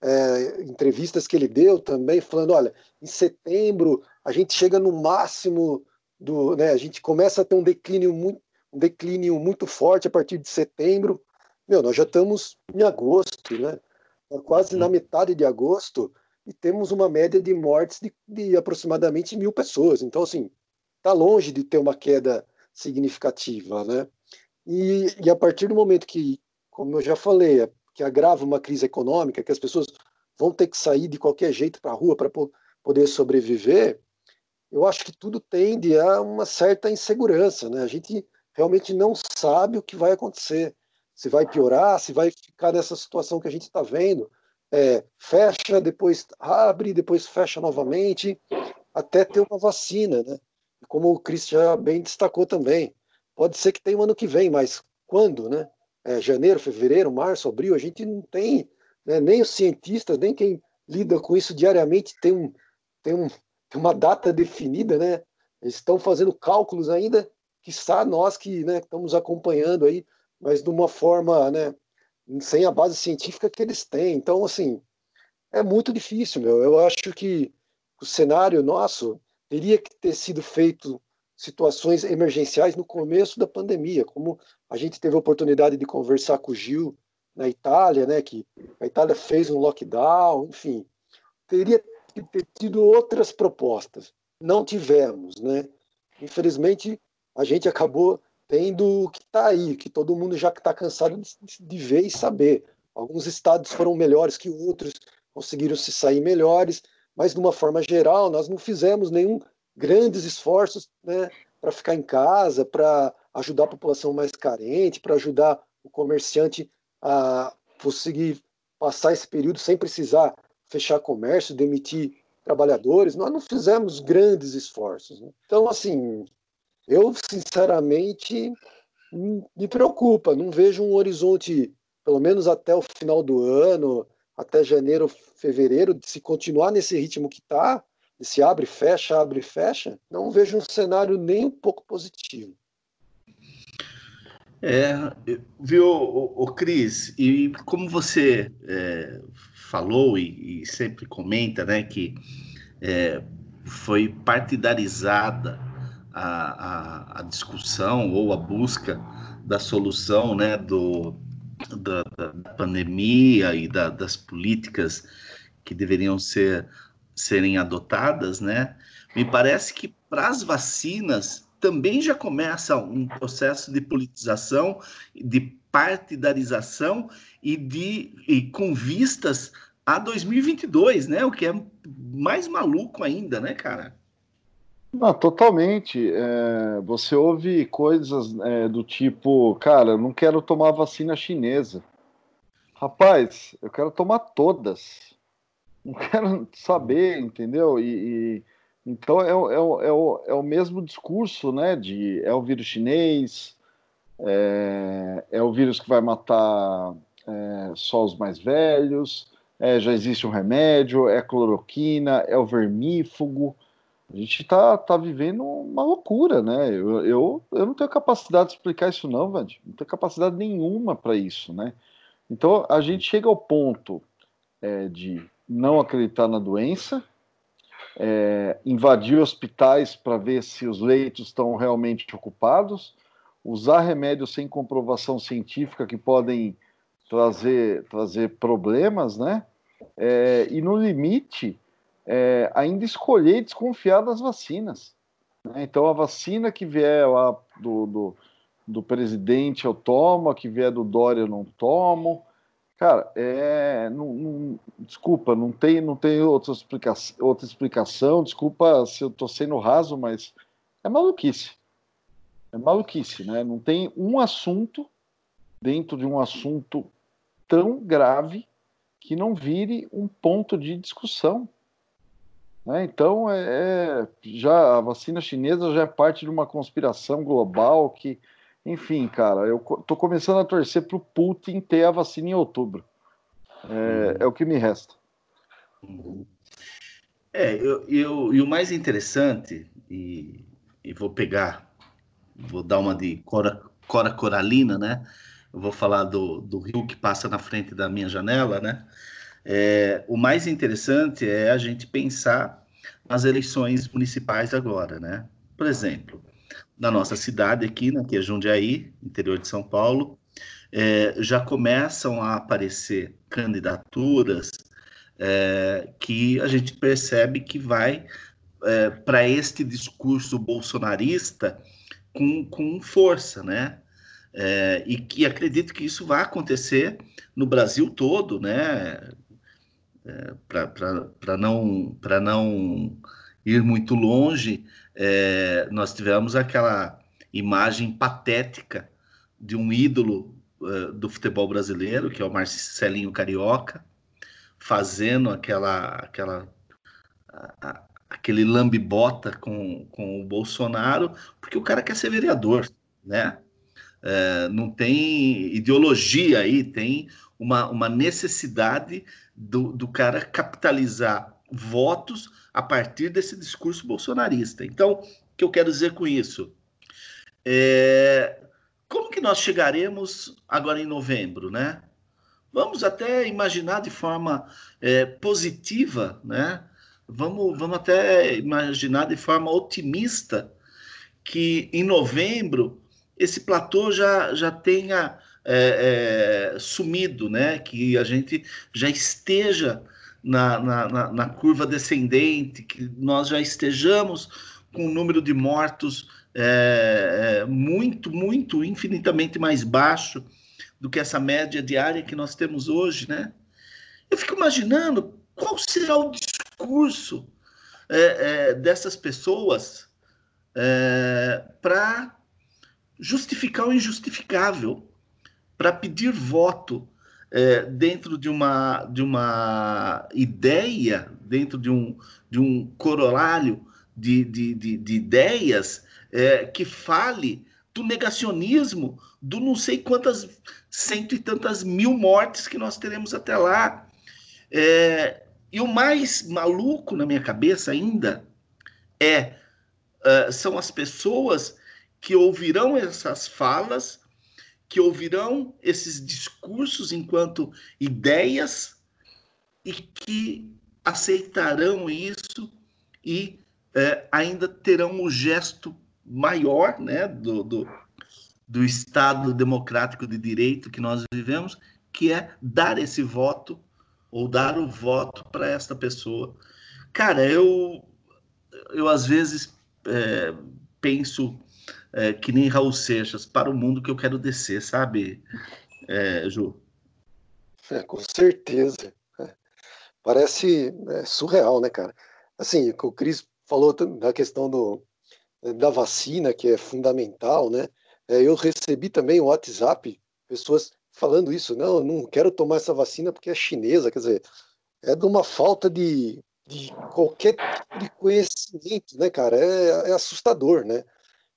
é, entrevistas que ele deu também, falando, olha, em setembro a gente chega no máximo do, né, a gente começa a ter um declínio muito, um declínio muito forte a partir de setembro. Meu, nós já estamos em agosto, né? Tá quase na metade de agosto e temos uma média de mortes de, de aproximadamente mil pessoas. Então, assim, está longe de ter uma queda significativa, né? E, e, a partir do momento que, como eu já falei, que agrava uma crise econômica, que as pessoas vão ter que sair de qualquer jeito para a rua para poder sobreviver, eu acho que tudo tende a uma certa insegurança, né? A gente realmente não sabe o que vai acontecer, se vai piorar, se vai ficar nessa situação que a gente está vendo, é, fecha, depois abre, depois fecha novamente, até ter uma vacina, né? Como o Cris já bem destacou também, pode ser que tenha um ano que vem, mas quando, né? É, janeiro, fevereiro, março, abril, a gente não tem, né, nem os cientistas, nem quem lida com isso diariamente tem, um, tem, um, tem uma data definida, né? Eles estão fazendo cálculos ainda, que está nós que né, estamos acompanhando aí, mas de uma forma, né, sem a base científica que eles têm. Então, assim, é muito difícil, meu. Eu acho que o cenário nosso teria que ter sido feito situações emergenciais no começo da pandemia, como a gente teve a oportunidade de conversar com o Gil na Itália, né, que a Itália fez um lockdown, enfim, teria que ter tido outras propostas. Não tivemos, né? Infelizmente, a gente acabou tendo o que está aí, que todo mundo já está cansado de, ver e saber. Alguns estados foram melhores que outros, conseguiram se sair melhores, mas de uma forma geral, nós não fizemos nenhum grandes esforços né, para ficar em casa, para ajudar a população mais carente, para ajudar o comerciante a conseguir passar esse período sem precisar fechar comércio, demitir trabalhadores. Nós não fizemos grandes esforços. Né? Então, assim, eu, sinceramente, me preocupa. Não vejo um horizonte, pelo menos até o final do ano, até janeiro, fevereiro, se continuar nesse ritmo que está, se abre, fecha, abre, fecha, não vejo um cenário nem um pouco positivo. É, viu, o, o Cris, e como você é, falou e, e, sempre comenta, né, que é, foi partidarizada a, a, a, discussão ou a busca da solução né, do, da, da pandemia e da, das políticas que deveriam ser serem adotadas, né? Me parece que para as vacinas também já começa um processo de politização, de partidarização e de e com vistas a 2022, né? O que é mais maluco ainda, né, cara? Não, totalmente. É, você ouve coisas é, do tipo, cara, não quero tomar vacina chinesa. Rapaz, eu quero tomar todas. Não quero saber, entendeu? E, e então é, é, é, o, é o mesmo discurso, né? De é o vírus chinês, é, é o vírus que vai matar é, só os mais velhos, é, já existe um remédio, é cloroquina, é o vermífugo. A gente está tá vivendo uma loucura, né? Eu, eu, eu não tenho capacidade de explicar isso, não, Vand. Não tenho capacidade nenhuma para isso, né? Então a gente chega ao ponto é, de não acreditar na doença, é, invadir hospitais para ver se os leitos estão realmente ocupados, usar remédios sem comprovação científica que podem trazer, trazer problemas, né? É, e no limite, é, ainda escolher e desconfiar das vacinas. Né? Então, a vacina que vier lá do, do, do, presidente eu tomo, a que vier do Dória eu não tomo. Cara, é, não, não, desculpa, não tem, não tem outra, explica, outra explicação. Desculpa se eu estou sendo raso, mas é maluquice. É maluquice, né? Não tem um assunto dentro de um assunto tão grave que não vire um ponto de discussão. Né? Então, é, é, já a vacina chinesa já é parte de uma conspiração global que, enfim, cara, eu tô começando a torcer para o Putin ter a vacina em outubro. É, é o que me resta. É, eu, eu, e o mais interessante, e, e vou pegar, vou dar uma de Cora, Cora Coralina, né? Eu vou falar do, do rio que passa na frente da minha janela, né? É, o mais interessante é a gente pensar nas eleições municipais agora, né? Por exemplo, na nossa cidade aqui, né, que é Jundiaí, interior de São Paulo, é, já começam a aparecer candidaturas é, que a gente percebe que vai é, para este discurso bolsonarista com, com força, né? É, e que acredito que isso vai acontecer no Brasil todo, né? É, para não, não ir muito longe, é, nós tivemos aquela imagem patética de um ídolo uh, do futebol brasileiro, que é o Marcelinho Carioca, fazendo aquela, aquela a, aquele lambibota com, com o Bolsonaro, porque o cara quer ser vereador, né? É, não tem ideologia aí, tem uma, uma necessidade do, do cara capitalizar votos a partir desse discurso bolsonarista. Então, o que eu quero dizer com isso? É, como que nós chegaremos agora em novembro, né? Vamos até imaginar de forma é, positiva, né? Vamos, vamos até imaginar de forma otimista que em novembro esse platô já, já tenha é, é, sumido, né? Que a gente já esteja na, na, na, curva descendente, que nós já estejamos com um número de mortos é, é, muito, muito, infinitamente mais baixo do que essa média diária que nós temos hoje, né? Eu fico imaginando qual será o discurso é, é, dessas pessoas é, para justificar o injustificável, para pedir voto é, dentro de uma, de uma ideia, dentro de um, de um corolário de, de, de, de ideias é, que fale do negacionismo do não sei quantas cento e tantas mil mortes que nós teremos até lá. É, e o mais maluco na minha cabeça ainda é uh, são as pessoas que ouvirão essas falas, que ouvirão esses discursos enquanto ideias e que aceitarão isso e uh, ainda terão o gesto maior né, do, do, do Estado democrático de direito que nós vivemos, que é dar esse voto ou dar o voto para esta pessoa. Cara, eu, eu às vezes é, penso é, que nem Raul Seixas, para o mundo que eu quero descer, sabe, é, Ju? É, com certeza. É. Parece é, surreal, né, cara? Assim, o Cris falou da questão do, da vacina, que é fundamental, né? É, eu recebi também o WhatsApp, pessoas falando isso, não, não quero tomar essa vacina porque é chinesa, quer dizer, é de uma falta de, de qualquer tipo de conhecimento, né, cara? É, é assustador, né?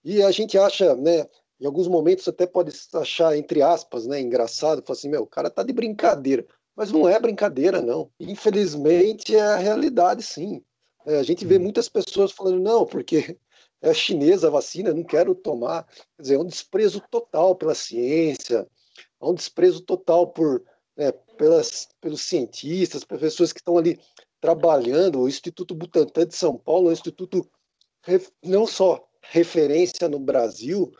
E a gente acha, né, em alguns momentos até pode achar, entre aspas, né, engraçado, falar assim, meu, o cara tá de brincadeira. Mas não é brincadeira, não. Infelizmente é a realidade, sim. É, a gente vê uhum. muitas pessoas falando, não, porque é chinesa a vacina, não quero tomar. Quer dizer, é um desprezo total pela ciência, há um desprezo total por, né, pelas, pelos cientistas, pessoas que estão ali trabalhando. O Instituto Butantan de São Paulo é um instituto não só referência no Brasil,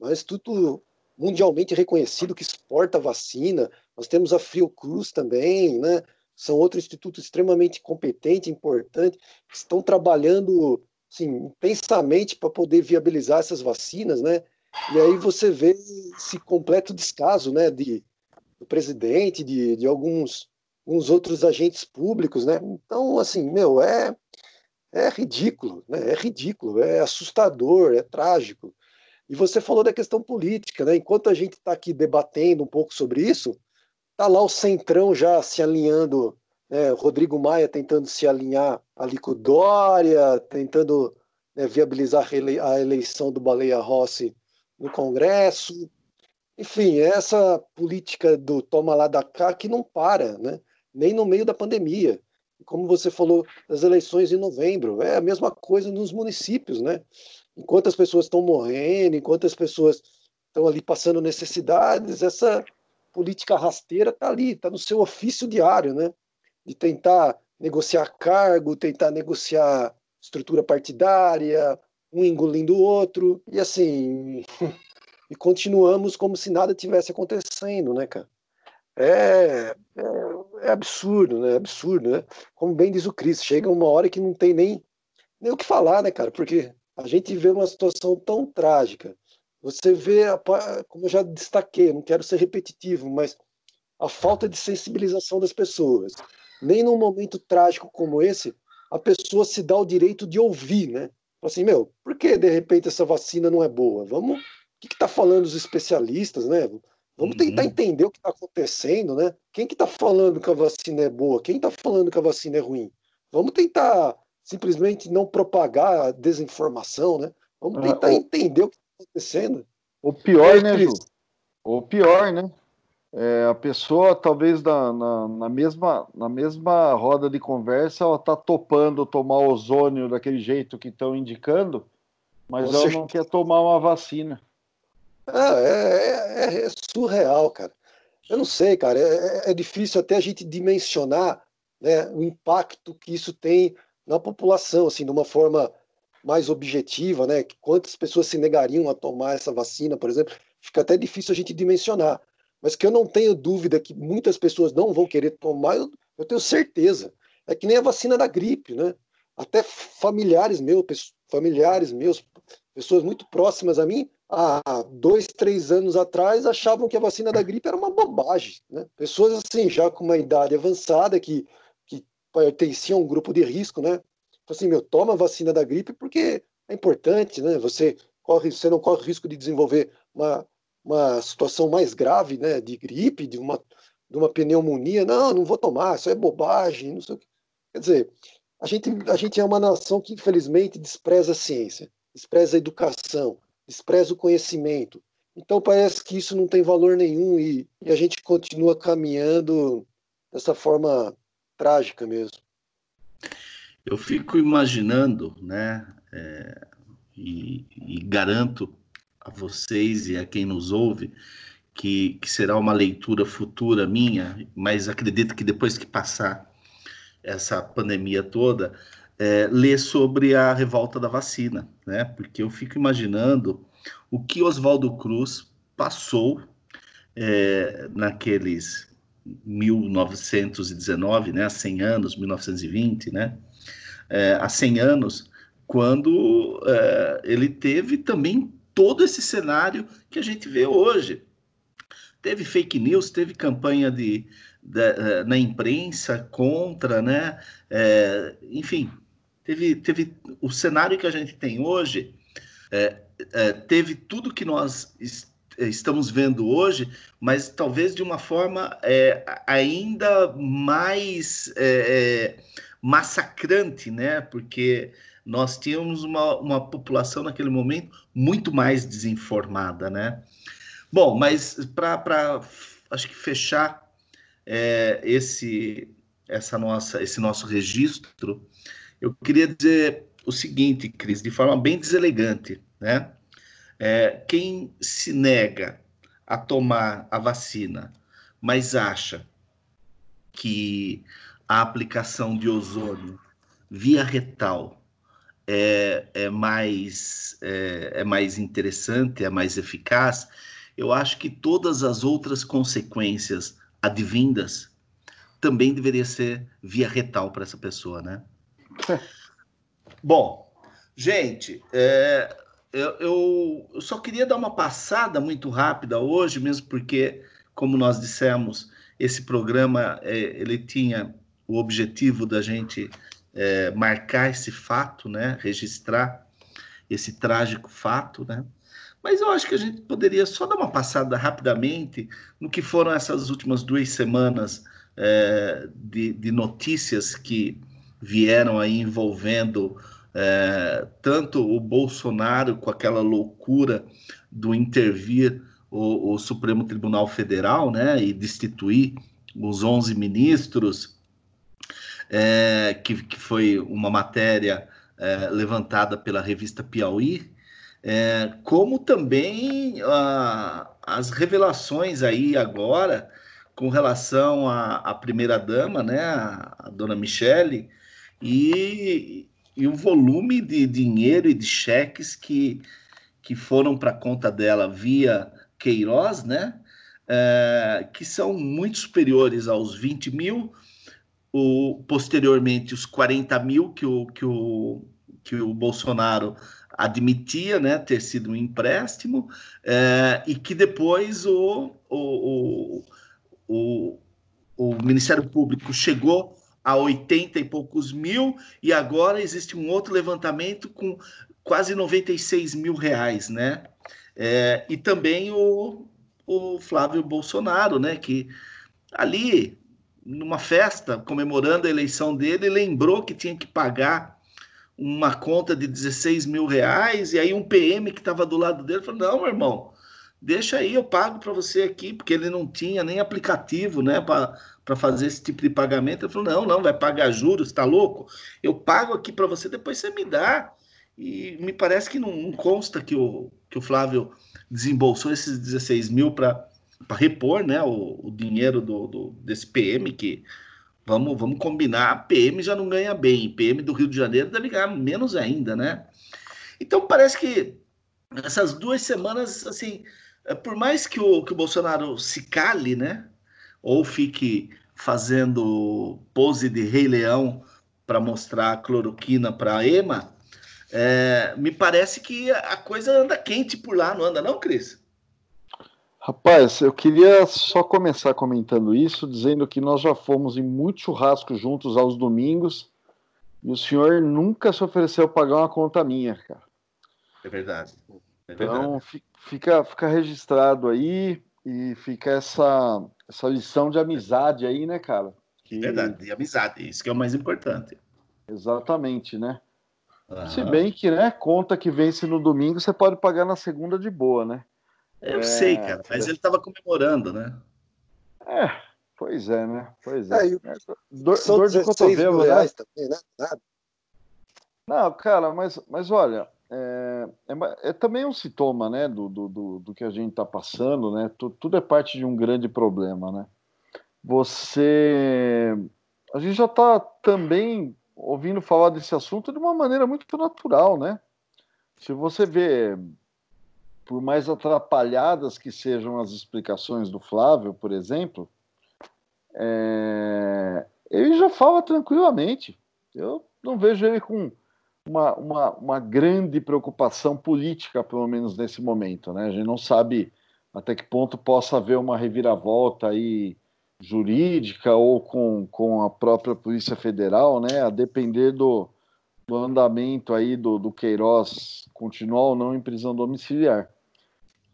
um instituto mundialmente reconhecido que exporta vacina. Nós temos a Fiocruz também, né? São outro instituto extremamente competente, importante, que estão trabalhando assim, intensamente para poder viabilizar essas vacinas, né? E aí você vê esse completo descaso né, de, do presidente, de, de alguns, uns outros agentes públicos. Né? Então, assim, meu, é, é ridículo, né? é ridículo, é assustador, é trágico. E você falou da questão política, né? enquanto a gente está aqui debatendo um pouco sobre isso, está lá o Centrão já se alinhando, né? Rodrigo Maia tentando se alinhar ali com Dória, tentando né, viabilizar a eleição do Baleia Rossi no Congresso. Enfim, essa política do toma lá da cá que não para, né? nem no meio da pandemia. Como você falou das eleições em novembro, é a mesma coisa nos municípios, né? Enquanto as pessoas estão morrendo, enquanto as pessoas estão ali passando necessidades, essa política rasteira está ali, está no seu ofício diário, né? De tentar negociar cargo, tentar negociar estrutura partidária, um engolindo o outro, e assim, <laughs> e continuamos como se nada tivesse acontecendo, né, cara? É, é, é, absurdo, né? É absurdo, né? Como bem diz o Cris, chega uma hora que não tem nem, nem o que falar, né, cara? Porque a gente vê uma situação tão trágica. Você vê, a, como eu já destaquei, não quero ser repetitivo, mas a falta de sensibilização das pessoas. Nem num momento trágico como esse, a pessoa se dá o direito de ouvir, né? Assim, meu, por que de repente essa vacina não é boa? Vamos, o que está falando os especialistas, né? Vamos tentar uhum. entender o que está acontecendo, né? Quem que está falando que a vacina é boa? Quem está falando que a vacina é ruim? Vamos tentar simplesmente não propagar a desinformação, né? Vamos ah, tentar entender o que está acontecendo. O pior, é, né, Ju? O pior, né? É, a pessoa, talvez na, na, na, mesma, na mesma roda de conversa, ela está topando tomar ozônio daquele jeito que estão indicando, mas Você... ela não quer tomar uma vacina. Ah, é, é, é, surreal, cara. Eu não sei, cara. É, é, difícil até a gente dimensionar né, o impacto que isso tem na população, assim, de uma forma mais objetiva, né? Quantas pessoas se negariam a tomar essa vacina, por exemplo? Fica até difícil a gente dimensionar. Mas que eu não tenho dúvida que muitas pessoas não vão querer tomar, eu, eu tenho certeza. É que nem a vacina da gripe, né? Até familiares meus, familiares meus, pessoas muito próximas a mim, há dois, três anos atrás achavam que a vacina da gripe era uma bobagem. Né? Pessoas assim, já com uma idade avançada, que, que pertenciam a um grupo de risco, né? Assim, meu, toma a vacina da gripe porque é importante, né? Você, corre, você não corre risco de desenvolver uma, uma situação mais grave, né? De gripe, de uma, de uma pneumonia. Não, não vou tomar, isso é bobagem, não sei o que. Quer dizer, a gente, a gente é uma nação que, infelizmente, despreza a ciência, despreza a educação, despreza o conhecimento. Então parece que isso não tem valor nenhum e, e a gente continua caminhando dessa forma trágica mesmo. Eu fico imaginando, né, é, e, e, garanto a vocês e a quem nos ouve que, que será uma leitura futura minha, mas acredito que depois que passar essa pandemia toda, é, ler sobre a revolta da vacina, né? Porque eu fico imaginando o que Oswaldo Cruz passou é, naqueles 1919, né? Há 100 anos, 1920, né? É, há 100 anos, quando é, ele teve também todo esse cenário que a gente vê hoje. Teve fake news, teve campanha de, de é, na imprensa contra, né? É, enfim, teve, teve o cenário que a gente tem hoje, é, é, teve tudo que nós est estamos vendo hoje, mas talvez de uma forma é, ainda mais é, é, massacrante, né? Porque nós tínhamos uma, uma população naquele momento muito mais desinformada, né? Bom, mas para acho que fechar é, esse essa nossa esse nosso registro eu queria dizer o seguinte, Cris, de forma bem deselegante, né? É, quem se nega a tomar a vacina, mas acha que a aplicação de ozônio via retal é, é, mais, é, é mais interessante, é mais eficaz, eu acho que todas as outras consequências advindas também deveria ser via retal para essa pessoa, né? <laughs> Bom, gente, é, eu, eu, só queria dar uma passada muito rápida hoje, mesmo porque, como nós dissemos, esse programa é, ele tinha o objetivo da gente é, marcar esse fato, né, registrar esse trágico fato, né? Mas eu acho que a gente poderia só dar uma passada rapidamente no que foram essas últimas duas semanas é, de, de notícias que vieram aí envolvendo é, tanto o Bolsonaro com aquela loucura do intervir o, o, Supremo Tribunal Federal, né, e destituir os 11 ministros, é, que, que foi uma matéria é, levantada pela revista Piauí, é, como também a, as revelações aí agora com relação à, à primeira dama, né, a, a dona Michele, e, e o volume de dinheiro e de cheques que, que foram para a conta dela via Queiroz, né? É, que são muito superiores aos 20 mil, o, posteriormente os 40 mil que o, que o, que o Bolsonaro admitia né, ter sido um empréstimo, é, e que depois o, o, o, o, Ministério Público chegou a 80 e poucos mil, e agora existe um outro levantamento com quase 96 mil reais, né? É, e também o, o Flávio Bolsonaro, né? Que ali, numa festa comemorando a eleição dele, lembrou que tinha que pagar uma conta de 16 mil reais, e aí um PM que estava do lado dele falou: Não, meu irmão, deixa aí, eu pago para você aqui, porque ele não tinha nem aplicativo, né, para fazer esse tipo de pagamento. Ele falou: não, não, vai pagar juros, tá louco? Eu pago aqui para você, depois você me dá. E me parece que não, não, consta que o, que o Flávio desembolsou esses 16 mil para repor né, o, o dinheiro do, do, desse PM, que vamos, vamos combinar, PM já não ganha bem, PM do Rio de Janeiro deve ganhar menos ainda, né? Então parece que essas duas semanas, assim, por mais que o, que o Bolsonaro se cale, né? Ou fique fazendo pose de Rei Leão para mostrar a cloroquina para a Ema, é, me parece que a coisa anda quente por lá, não anda, não, Cris? Rapaz, eu queria só começar comentando isso, dizendo que nós já fomos em muitos churrascos juntos aos domingos e o senhor nunca se ofereceu a pagar uma conta minha, cara. É verdade. É verdade. Então, fica, fica registrado aí e fica essa, essa lição de amizade aí, né, cara? Que... Verdade, de amizade, isso que é o mais importante. Exatamente, né? Uhum. Se bem que, né, conta que vence no domingo, você pode pagar na segunda de boa, né? Eu é... sei, cara, mas ele estava comemorando, né? É, pois é, né? Pois é. é eu... dor, dor de cotovelo, né? Também, né? Nada. Não, cara, mas, mas olha, é, é, é, também um sintoma né, do, do, do, que a gente está passando, né? Tudo é parte de um grande problema, né? Você. A gente já está também ouvindo falar desse assunto de uma maneira muito natural, né? Se você vê, por mais atrapalhadas que sejam as explicações do Flávio, por exemplo, é, ele já fala tranquilamente. Eu não vejo ele com uma, uma, uma grande preocupação política, pelo menos nesse momento. Né? A gente não sabe até que ponto possa haver uma reviravolta aí jurídica ou com, com a própria Polícia Federal, né? a depender do, do andamento aí do, do Queiroz continuar ou não em prisão domiciliar.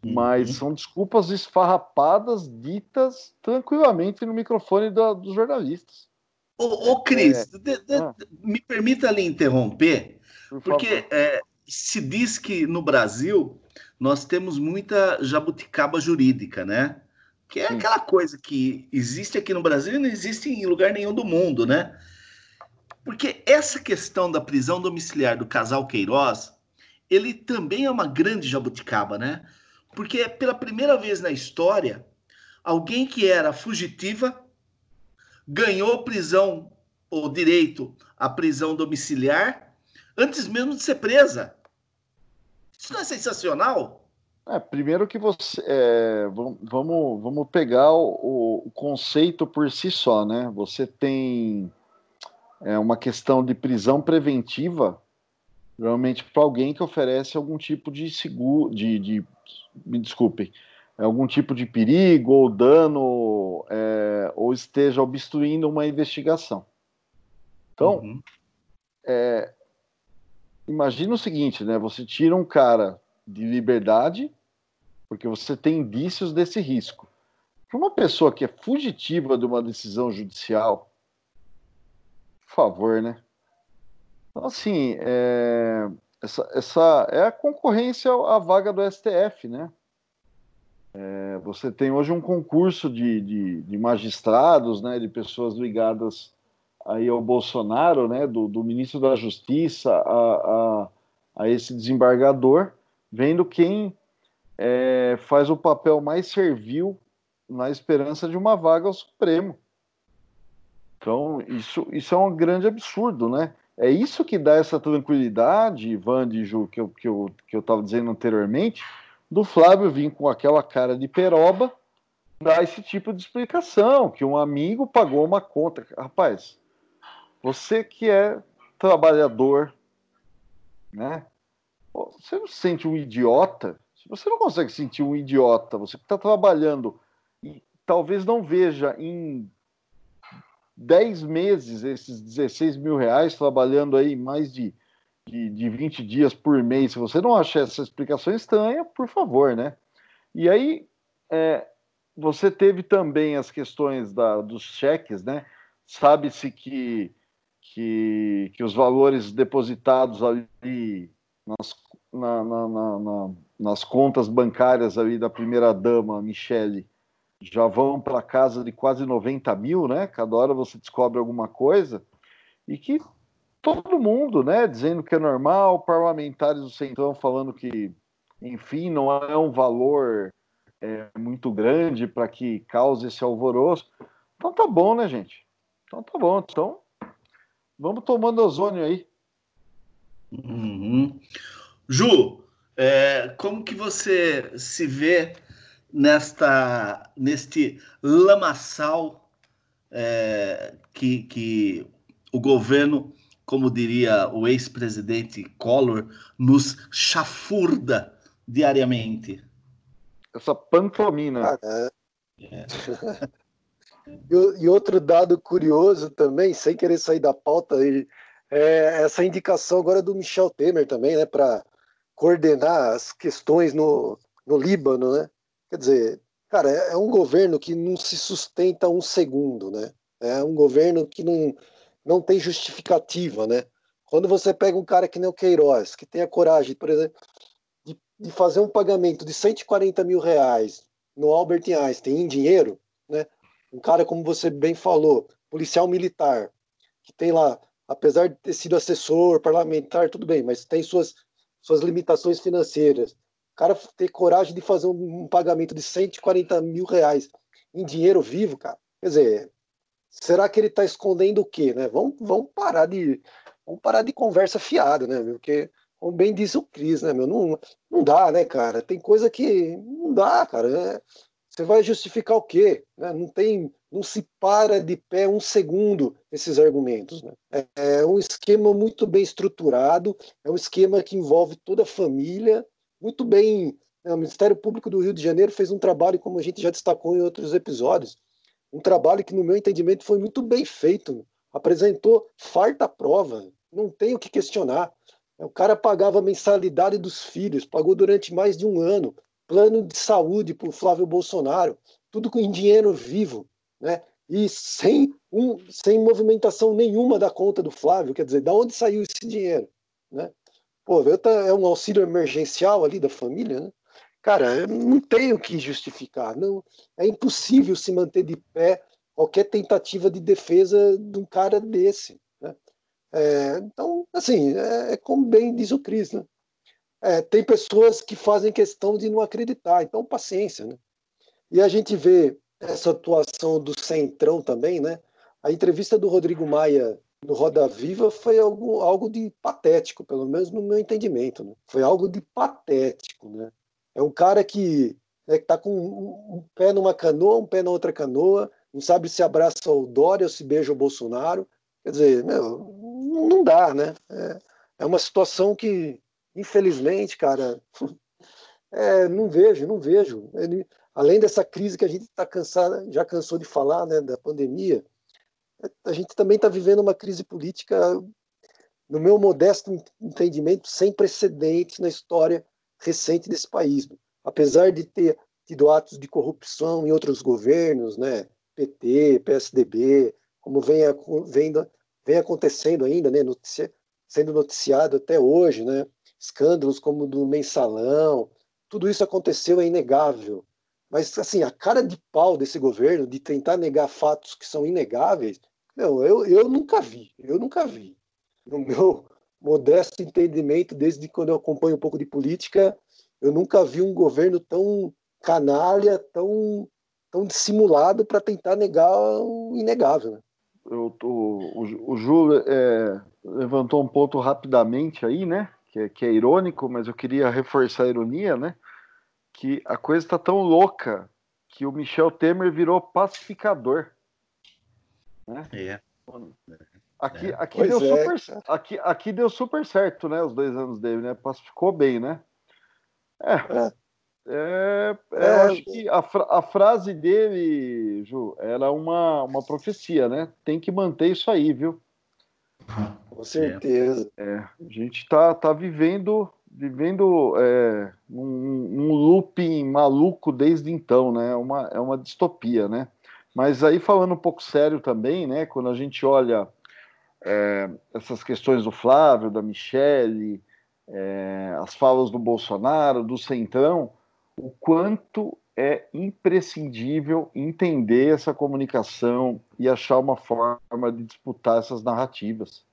Uhum. Mas são desculpas esfarrapadas ditas tranquilamente no microfone do, dos jornalistas. Ô, ô Cris, é... de, de, ah. me permita lhe interromper, porque é, se diz que no Brasil nós temos muita jabuticaba jurídica, né? Que é Sim. aquela coisa que existe aqui no Brasil e não existe em lugar nenhum do mundo, né? Porque essa questão da prisão domiciliar do casal Queiroz, ele também é uma grande jabuticaba, né? Porque pela primeira vez na história, alguém que era fugitiva ganhou prisão ou direito à prisão domiciliar antes mesmo de ser presa. Isso não é sensacional? É, primeiro que você. É, vamos, vamos pegar o, o, conceito por si só, né? Você tem é, uma questão de prisão preventiva, realmente para alguém que oferece algum tipo de seguro, de, de me desculpem, algum tipo de perigo ou dano, é, ou esteja obstruindo uma investigação. Então, uhum. é, imagina o seguinte, né? Você tira um cara de liberdade porque você tem indícios desse risco. Para uma pessoa que é fugitiva de uma decisão judicial, por favor, né? Então, assim, é, essa, essa é a concorrência à vaga do STF, né? É, você tem hoje um concurso de, de, de, magistrados, né, de pessoas ligadas aí ao Bolsonaro, né, do, do ministro da Justiça a, a, a, esse desembargador, vendo quem é, faz o papel mais servil na esperança de uma vaga ao Supremo. Então, isso, isso é um grande absurdo, né? é isso que dá essa tranquilidade, Ivan e Ju, que eu estava que eu, que eu dizendo anteriormente, do Flávio vir com aquela cara de peroba dar esse tipo de explicação, que um amigo pagou uma conta. Rapaz, você que é trabalhador, né? Você não se sente um idiota? Se você não consegue sentir um idiota, você que está trabalhando e talvez não veja em 10 meses esses 16 mil reais, trabalhando aí mais de, de, de 20 dias por mês, se você não achar essa explicação estranha, por favor, né? E aí, é, você teve também as questões da, dos cheques, né? Sabe-se que, que, que os valores depositados ali nas, na, na, na, nas contas bancárias ali da primeira-dama, Michele, já vão para casa de quase 90 mil, né? Cada hora você descobre alguma coisa. E que todo mundo, né, dizendo que é normal, parlamentares do Centrão falando que, enfim, não é um valor é, muito grande para que cause esse alvoroço. Então tá bom, né, gente? Então tá bom. Então vamos tomando ozônio aí. Uhum. Ju, é, como que você se vê nesta neste lamaçal é, que, que o governo, como diria o ex-presidente Collor, nos chafurda diariamente. Essa pantomina. Ah, é. <laughs> <laughs> e, outro dado curioso também, sem querer sair da pauta, é essa indicação agora do Michel Temer também, né, para coordenar as questões no, no Líbano, né? Quer dizer, cara, é, é um governo que não se sustenta um segundo, né? É um governo que não, não tem justificativa, né? Quando você pega um cara que nem o Queiroz, que tem a coragem, por exemplo, de, de fazer um pagamento de 140 mil reais no Albert Einstein em dinheiro, né? Um cara, como você bem falou, policial militar, que tem lá, apesar de ter sido assessor parlamentar, tudo bem, mas tem suas, suas limitações financeiras. O cara ter coragem de fazer um, pagamento de 140 mil reais em dinheiro vivo, cara. Quer dizer, será que ele está escondendo o quê, né? Vamos, vamos parar de vamos parar de conversa fiada, né? Porque, como bem disse o Cris, né, meu? Não, não dá, né, cara? Tem coisa que não dá, cara. É, você vai justificar o quê? Né? Não tem, não se para de pé um segundo esses argumentos. Né? É, é um esquema muito bem estruturado, é um esquema que envolve toda a família, muito bem. Né, o Ministério Público do Rio de Janeiro fez um trabalho, como a gente já destacou em outros episódios, um trabalho que, no meu entendimento, foi muito bem feito. Apresentou farta prova, não tem o que questionar. O cara pagava a mensalidade dos filhos, pagou durante mais de um ano, plano de saúde para o Flávio Bolsonaro, tudo com dinheiro vivo, né? E sem, um, sem movimentação nenhuma da conta do Flávio, quer dizer, da onde saiu esse dinheiro, né? Pô, é um auxílio emergencial ali da família, né? Cara, não tem o que justificar. Não, é impossível se manter de pé qualquer tentativa de defesa de um cara desse. Né? É, então, assim, é, é, como bem diz o Cris, né? É, tem pessoas que fazem questão de não acreditar, então paciência, né? E a gente vê essa atuação do Centrão também, né? A entrevista do Rodrigo Maia no Roda Viva foi algo, algo de patético, pelo menos no meu entendimento. Né? Foi algo de patético. Né? É um cara que né, está com um, um, pé numa canoa, um pé na outra canoa, não sabe se abraça o Dória ou se beija o Bolsonaro. Quer dizer, meu, não dá, né? É, é uma situação que, infelizmente, cara, <laughs> é, não vejo, não vejo. Ele, além dessa crise que a gente está cansado, já cansou de falar, né, da pandemia, a gente também está vivendo uma crise política, no meu modesto entendimento, sem precedentes na história recente desse país. Apesar de ter tido atos de corrupção em outros governos, né, PT, PSDB, como vem, vem, vem acontecendo ainda, né, sendo noticiado até hoje, né, escândalos como do mensalão, tudo isso aconteceu, é inegável. Mas, assim, a cara de pau desse governo de tentar negar fatos que são inegáveis não, eu, eu nunca vi, eu nunca vi. No meu modesto entendimento, desde quando eu acompanho um pouco de política, eu nunca vi um governo tão canalha, tão, tão dissimulado para tentar negar o inegável. Né? eu tô, o, o Ju é, levantou um ponto rapidamente aí, né? Que é, que é irônico, mas eu queria reforçar a ironia, né? Que a coisa está tão louca que o Michel Temer virou pacificador. Né? É. Aqui, é. aqui, deu é, super, aqui, aqui deu super certo, né? Os dois anos dele, né? Pacificou bem, né? É. é. É, é, eu acho que a, a, frase dele, Ju, era uma, uma profecia, né? Tem que manter isso aí, viu? Com certeza. É, a gente tá, tá vivendo vivendo é, um, um looping maluco desde então, né? É uma, é uma distopia, né? Mas aí falando um pouco sério também, né? Quando a gente olha é, essas questões do Flávio, da Michele, é, as falas do Bolsonaro, do Centrão, o quanto é imprescindível entender essa comunicação e achar uma forma de disputar essas narrativas.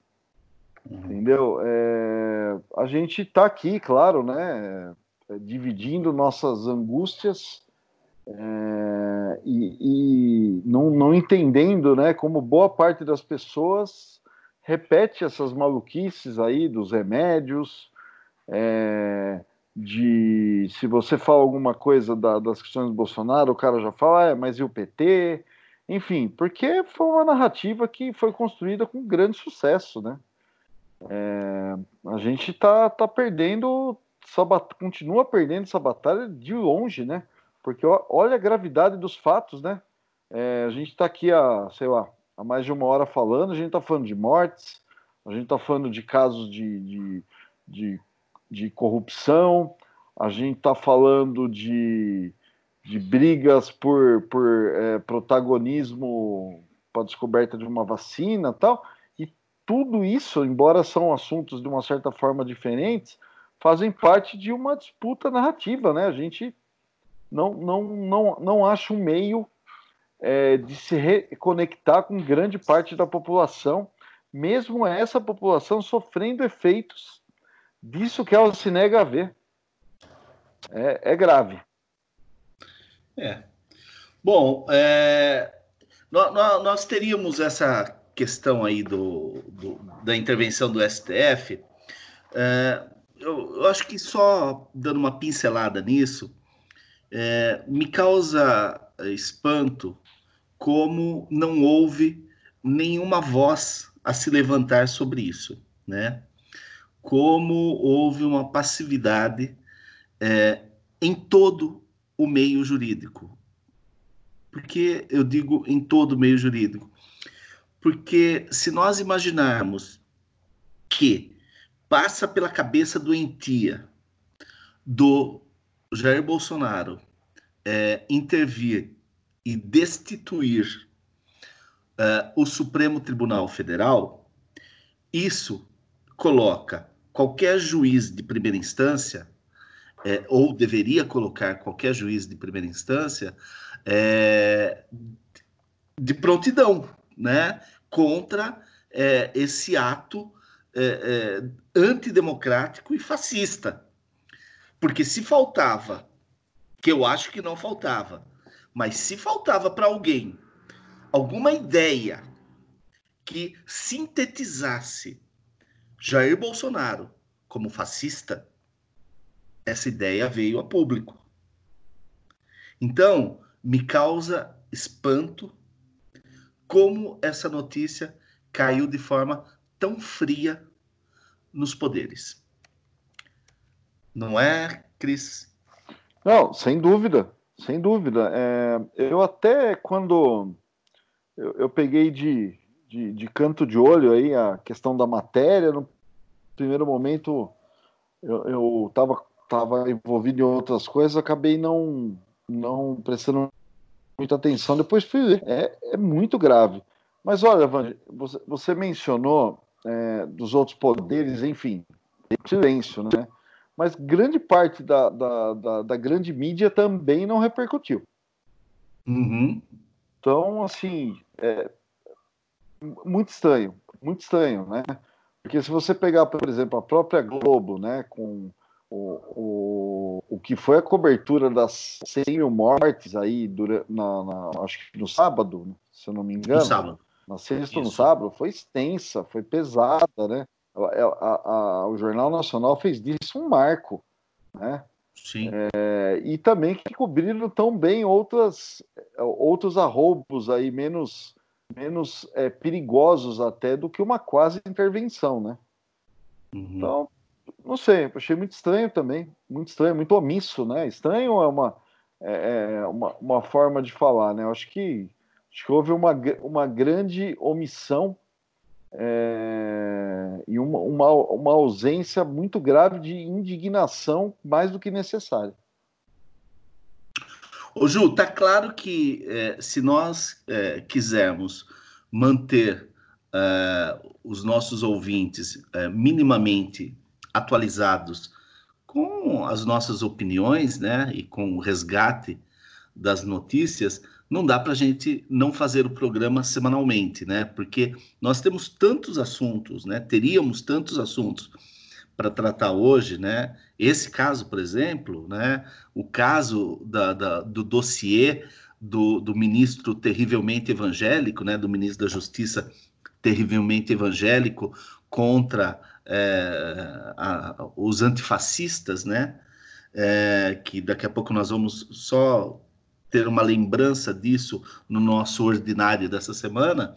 Uhum. Entendeu? É, a gente está aqui, claro, né, é, dividindo nossas angústias é, e, e não, não, entendendo né, como boa parte das pessoas repete essas maluquices aí dos remédios, é, de se você fala alguma coisa da, das questões do Bolsonaro, o cara já fala, é, mas e o PT? Enfim, porque foi uma narrativa que foi construída com grande sucesso, né? É, a gente tá, tá perdendo, continua perdendo essa batalha de longe, né? Porque olha a gravidade dos fatos, né? É, a gente está aqui há, sei lá, há mais de uma hora falando, a gente está falando de mortes, a gente está falando de casos de, de, de de corrupção, a gente está falando de, de brigas por, por é, protagonismo para a descoberta de uma vacina tal, e tudo isso, embora são assuntos de uma certa forma diferentes, fazem parte de uma disputa narrativa, né? A gente não, não, não, não acha um meio é, de se reconectar com grande parte da população, mesmo essa população sofrendo efeitos disso que ela se nega a ver. É, é grave. É. Bom, é, nós, nós, teríamos essa questão aí do, do da intervenção do STF. É, eu, eu, acho que só dando uma pincelada nisso, é, me causa espanto como não houve nenhuma voz a se levantar sobre isso, né? Como houve uma passividade é, em todo o meio jurídico. Por que eu digo em todo o meio jurídico? Porque se nós imaginarmos que passa pela cabeça doentia do Jair Bolsonaro é, intervir e destituir é, o Supremo Tribunal Federal, isso coloca qualquer juiz de primeira instância, é, ou deveria colocar qualquer juiz de primeira instância, é, de prontidão, né, contra é, esse ato é, é, antidemocrático e fascista. Porque se faltava, que eu acho que não faltava, mas se faltava para alguém alguma ideia que sintetizasse Jair Bolsonaro como fascista, essa ideia veio a público. Então, me causa espanto como essa notícia caiu de forma tão fria nos poderes. Não é, Cris? Não, sem dúvida, sem dúvida. É, eu até quando eu, eu peguei de, de, de, canto de olho aí a questão da matéria. No primeiro momento eu estava tava envolvido em outras coisas, acabei não, não prestando muita atenção. Depois fui ver. É, é muito grave. Mas olha, Vande, você, você mencionou é, dos outros poderes, enfim, silêncio, né? Mas grande parte da, da, da, da grande mídia também não repercutiu. Uhum. Então, assim, é, muito estranho, muito estranho, né? Porque se você pegar, por exemplo, a própria Globo, né, com o, o, o que foi a cobertura das 100 mil mortes aí durante, na, na, acho que no sábado, se eu não me engano. No sábado. na sexta ou no sábado, foi extensa, foi pesada, né? A, a, a, o Jornal Nacional fez disso um marco, né? Sim. É, e também que cobriram tão bem outras, outros arroubos aí menos, menos é, perigosos até do que uma quase intervenção, né? Uhum. Então, não sei, achei muito estranho também, muito estranho, muito omisso, né? Estranho é uma, é, é uma, uma forma de falar, né? Eu acho que, acho que houve uma, uma grande omissão é, e uma, uma, uma ausência muito grave de indignação, mais do que necessária. Ô Ju, tá claro que é, se nós é, quisermos manter é, os nossos ouvintes minimamente atualizados com as nossas opiniões, né, e com o resgate das notícias, não dá para a gente não fazer o programa semanalmente, né? Porque nós temos tantos assuntos, né? Teríamos tantos assuntos para tratar hoje, né? Esse caso, por exemplo, né? O caso da, da, do dossiê do, do ministro terrivelmente evangélico, né? Do ministro da Justiça terrivelmente evangélico contra é, a, os antifascistas, né? É, que daqui a pouco nós vamos só ter uma lembrança disso no nosso ordinário dessa semana,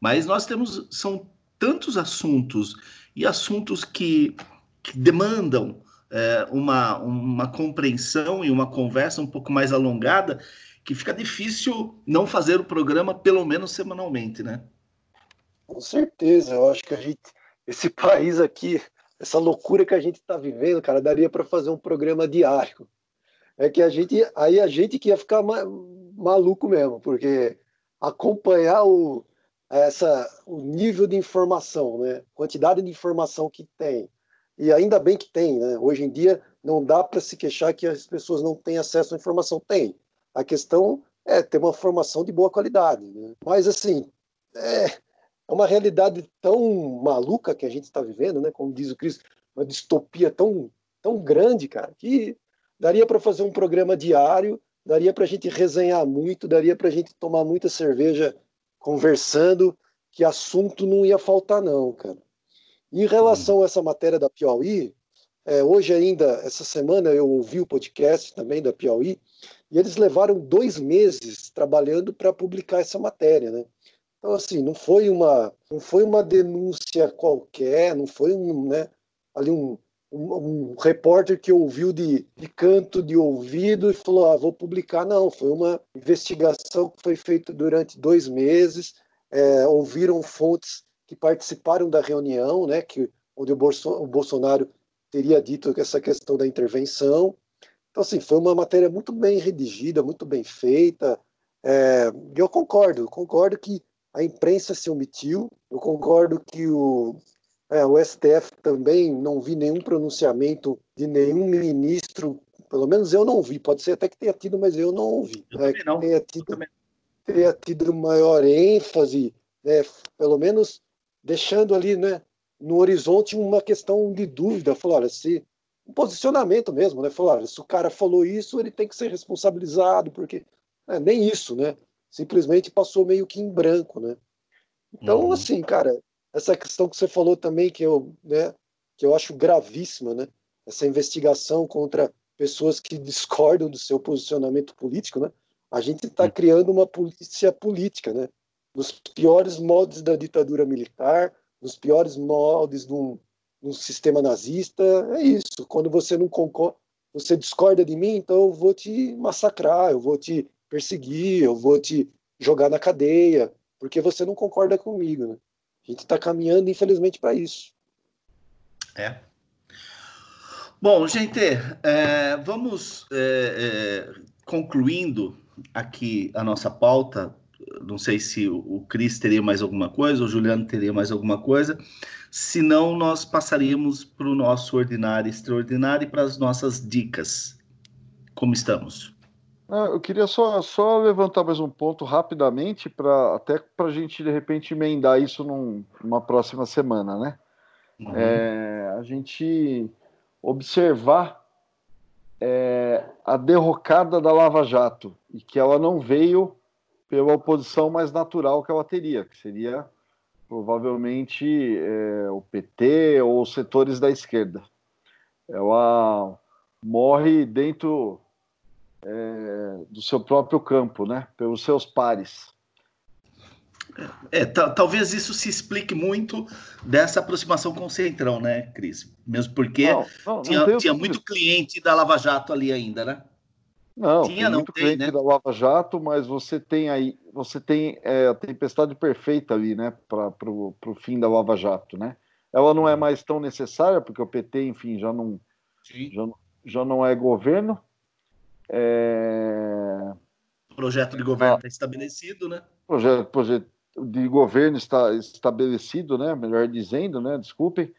mas nós temos são tantos assuntos e assuntos que, que demandam é, uma, uma compreensão e uma conversa um pouco mais alongada que fica difícil não fazer o programa pelo menos semanalmente, né? Com certeza, eu acho que a gente, esse <laughs> país aqui, essa loucura que a gente está vivendo, cara, daria para fazer um programa diário é que a gente aí a gente que ia ficar ma maluco mesmo, porque acompanhar o essa o nível de informação, né? Quantidade de informação que tem. E ainda bem que tem, né? Hoje em dia não dá para se queixar que as pessoas não têm acesso à informação, tem. A questão é ter uma formação de boa qualidade, né? Mas assim, é, é uma realidade tão maluca que a gente está vivendo, né? Como diz o Cristo, uma distopia tão tão grande, cara, que daria para fazer um programa diário, daria para a gente resenhar muito, daria para a gente tomar muita cerveja conversando, que assunto não ia faltar não, cara. Em relação a essa matéria da Piauí, é, hoje ainda, essa semana, eu ouvi o podcast também da Piauí, e eles levaram dois meses trabalhando para publicar essa matéria, né? Então, assim, não foi uma, não foi uma denúncia qualquer, não foi um, né, ali um, um, um, repórter que ouviu de, de, canto, de ouvido e falou: ah, vou publicar. Não, foi uma investigação que foi feita durante dois meses. É, ouviram fontes que participaram da reunião, né, que, onde o, Bolso, o Bolsonaro teria dito essa questão da intervenção. Então, assim, foi uma matéria muito bem redigida, muito bem feita. É, eu concordo, concordo que a imprensa se omitiu, eu concordo que o, é, o STF também não vi nenhum pronunciamento de nenhum ministro, pelo menos eu não vi, pode ser até que tenha tido, mas eu não ouvi. Eu né, não. Tenha tido, tenha tido maior ênfase, né, pelo menos deixando ali né, no horizonte uma questão de dúvida, falar, olha, se um posicionamento mesmo, né? Falar, olha, se o cara falou isso, ele tem que ser responsabilizado, porque é, nem isso, né? Simplesmente passou meio que em branco, né? Então, uhum. assim, cara, essa questão que você falou também, que eu, né, que eu acho gravíssima, né? Essa investigação contra pessoas que <laughs> discordam do seu posicionamento político, né? A gente está criando uma polícia política, né? Nos piores moldes da ditadura militar, nos piores moldes de um, de um sistema nazista, é isso. Quando você não concorda, você discorda de mim, então eu vou te massacrar, eu vou te perseguir, eu vou te jogar na cadeia, porque você não concorda comigo, né? A gente está caminhando, infelizmente, para isso. É. Bom, gente, é, vamos é, é, concluindo aqui a nossa pauta. Não sei se o Cris teria mais alguma coisa, o Juliano teria mais alguma coisa. Se não, nós passaríamos para o nosso ordinário extraordinário e para as nossas dicas. Como estamos? Ah, eu queria só, só levantar mais um ponto rapidamente, para até para a gente de repente emendar isso num, numa próxima semana, né? Uhum. É, a gente observar é, a derrocada da Lava Jato e que ela não veio pela oposição mais natural que ela teria, que seria provavelmente é, o PT ou os setores da esquerda. Ela morre dentro é, do seu próprio campo, né? pelos seus pares. É, talvez isso se explique muito dessa aproximação com o Centrão, né, Cris? Mesmo porque não, não, tinha, não tinha muito cliente da Lava Jato ali ainda, né? Não, tinha, tem muito tem, cliente né? da Lava Jato, mas você tem aí, você tem é, a tempestade perfeita ali, né, para o fim da Lava Jato, né? Ela não é uhum. mais tão necessária, porque o PT, enfim, já não, já, já não é governo. É... O projeto de governo está estabelecido, né? Projeto, projeto de governo está estabelecido, né? Melhor dizendo, né? Desculpem,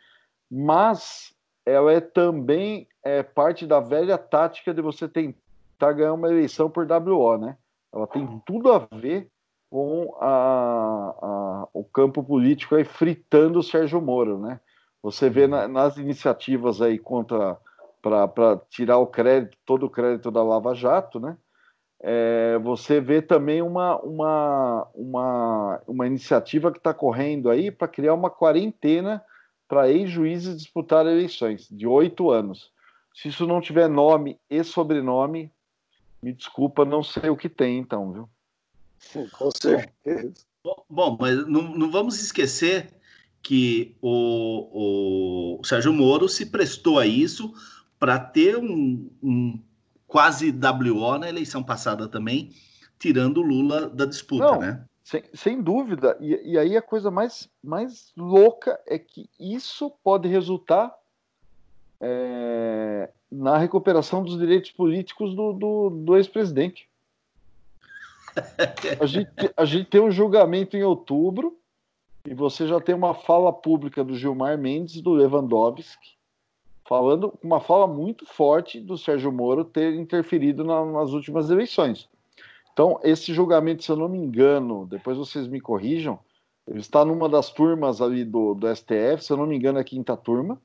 mas ela é também é, parte da velha tática de você tentar ganhar uma eleição por WO, né? Ela tem uhum. tudo a ver com a, a, o campo político aí fritando o Sérgio Moro, né? Você vê na, uhum. nas iniciativas aí contra para tirar o crédito, todo o crédito da Lava Jato, né? é, você vê também uma, uma, uma, uma iniciativa que está correndo aí para criar uma quarentena para ex-juízes disputar eleições de oito anos. Se isso não tiver nome e sobrenome, me desculpa, não sei o que tem, então, viu? Com certeza. Bom, bom mas não, não, vamos esquecer que o, o Sérgio Moro se prestou a isso para ter um, um quase WO na eleição passada também, tirando o Lula da disputa, Não, né? Sem, sem dúvida. E, e, aí a coisa mais, mais louca é que isso pode resultar é, na recuperação dos direitos políticos do, do, do ex-presidente. A gente, a gente tem um julgamento em outubro e você já tem uma fala pública do Gilmar Mendes, do Lewandowski, falando uma fala muito forte do Sérgio Moro ter interferido na, nas últimas eleições. Então, esse julgamento, se eu não me engano, depois vocês me corrijam, ele está numa das turmas ali do, do STF, se eu não me engano, é a quinta turma,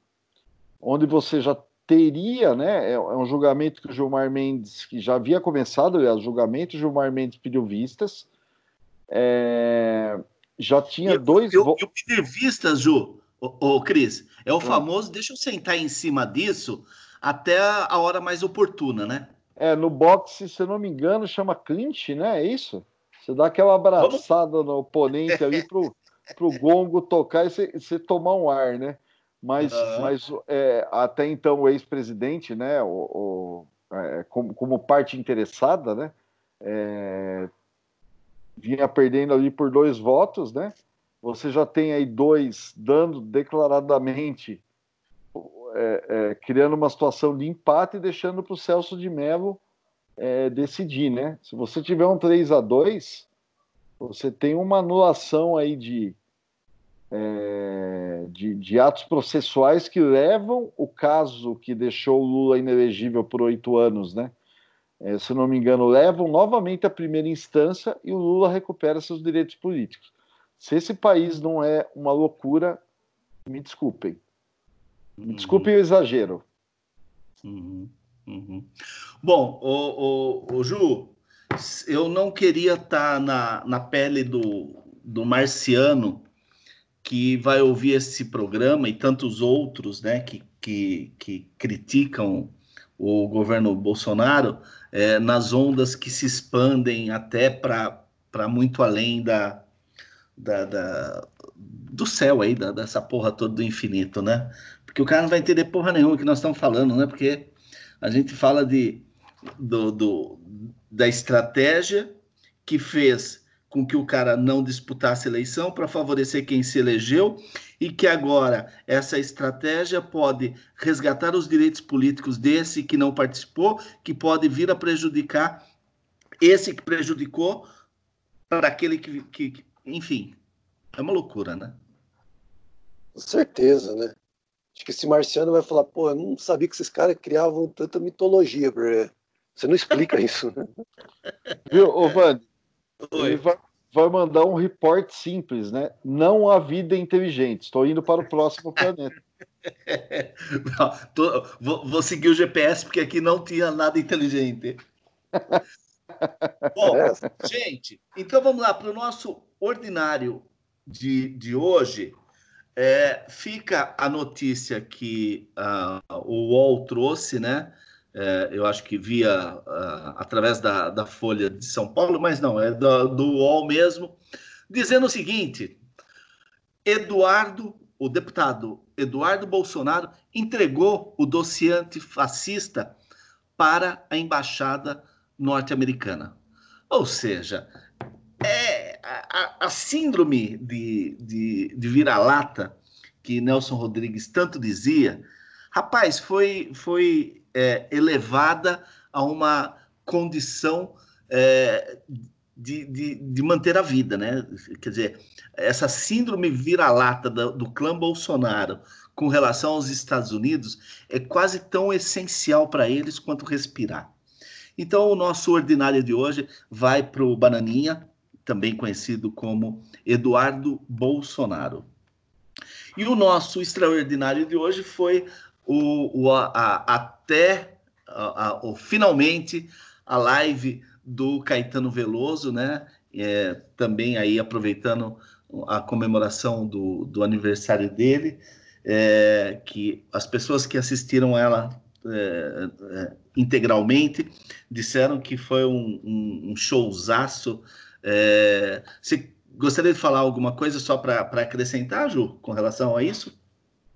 onde você já teria, né? É, é um julgamento que o Gilmar Mendes, que já havia começado, aliás, julgamento, o Gilmar Mendes pediu vistas. É, já tinha e, dois. Eu, eu pedir vistas, Ju, ô, ô Cris, é o famoso, deixa eu sentar em cima disso até a hora mais oportuna, né? É, no boxe, se eu não me engano, chama clinch, né? É isso? Você dá aquela abraçada Vamos... no oponente ali pro, pro <laughs> gongo tocar e você tomar um ar, né? Mas, uhum. mas é, até então o ex-presidente, né, o, o é, como, como, parte interessada, né, é, vinha perdendo ali por dois votos, né? você já tem aí dois dando declaradamente, é, é, criando uma situação de empate e deixando para o Celso de Mello é, decidir, né? Se você tiver um 3 a 2 você tem uma anulação aí de, é, de, de, atos processuais que levam o caso que deixou o Lula inelegível por oito anos, né? É, se não me engano, levam novamente à primeira instância e o Lula recupera seus direitos políticos. Se esse país não é uma loucura, me desculpem. Me uhum. desculpem o exagero. Uhum. Uhum. Bom, o, o, o, Ju, eu não queria estar tá na, na pele do, do marciano que vai ouvir esse programa e tantos outros né, que, que, que criticam o governo Bolsonaro é, nas ondas que se expandem até para muito além da, da, da, do céu aí, da, dessa porra toda do infinito, né? Porque o cara não vai entender porra nenhuma que nós estamos falando, né? Porque a gente fala de, do, do, da estratégia que fez com que o cara não disputasse a eleição para favorecer quem se elegeu e que agora essa estratégia pode resgatar os direitos políticos desse que não participou, que pode vir a prejudicar esse que prejudicou para aquele que, que, enfim, é uma loucura, né? Com certeza, né? Acho que esse marciano vai falar, pô, eu não sabia que esses caras criavam tanta mitologia, bro. Você não explica <laughs> isso, né? Viu, ô Van, ele vai, vai, mandar um report simples, né? Não há vida inteligente. Estou indo para o próximo planeta. não, <laughs> tô, vou, vou seguir o GPS porque aqui não tinha nada inteligente. Bom, <laughs> é. gente, então vamos lá para o nosso ordinário de, de hoje. É, fica a notícia que uh, o UOL trouxe, né? É, eu acho que via uh, através da, da Folha de São Paulo, mas não, é do, do UOL mesmo, dizendo o seguinte: Eduardo, o deputado Eduardo Bolsonaro, entregou o dossiê antifascista para a embaixada norte-americana. Ou seja, é a, a síndrome de, de, de vira-lata que Nelson Rodrigues tanto dizia, rapaz, foi, foi é, elevada a uma condição é, de, de, de, manter a vida, né? Quer dizer, essa síndrome vira-lata do, do clã Bolsonaro com relação aos Estados Unidos é quase tão essencial para eles quanto respirar. Então, o nosso ordinário de hoje vai para o Bananinha, também conhecido como Eduardo Bolsonaro. E o nosso extraordinário de hoje foi o, o a, a, até a, o, finalmente a live do Caetano Veloso, né? É, também aí aproveitando a comemoração do, do aniversário dele, é, que as pessoas que assistiram ela é, é integralmente disseram que foi um, um, um showzaço. É, você gostaria de falar alguma coisa só para acrescentar, Ju, com relação a isso?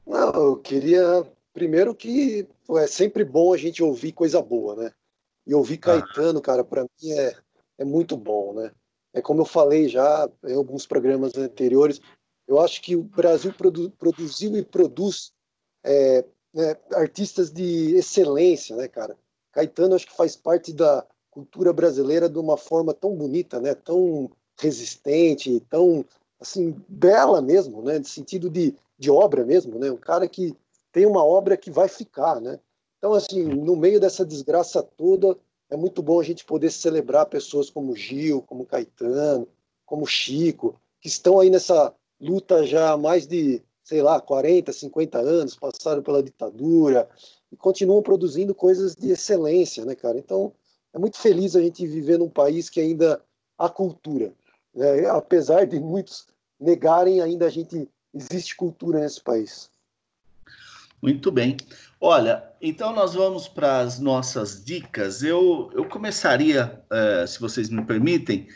Não, eu queria primeiro que é sempre bom a gente ouvir coisa boa, né? E ouvir ah. Caetano, cara, para mim é, é muito bom, né? É como eu falei já em alguns programas anteriores, eu acho que o Brasil produ produziu e produz é, né, artistas de excelência, né, cara? Caetano acho que faz parte da cultura brasileira de uma forma tão bonita, né? Tão resistente, tão assim bela mesmo, né? De sentido de, de obra mesmo, né? Um cara que tem uma obra que vai ficar, né? Então assim, no meio dessa desgraça toda, é muito bom a gente poder celebrar pessoas como Gil, como Caetano, como Chico, que estão aí nessa luta já há mais de, sei lá, 40, 50 anos, passaram pela ditadura e continuam produzindo coisas de excelência, né, cara? Então, é muito feliz a gente viver num país que ainda há cultura. Né? Apesar de muitos negarem, ainda a gente existe cultura nesse país. Muito bem. Olha, então nós vamos para as nossas dicas. Eu, eu começaria, uh, se vocês me permitem,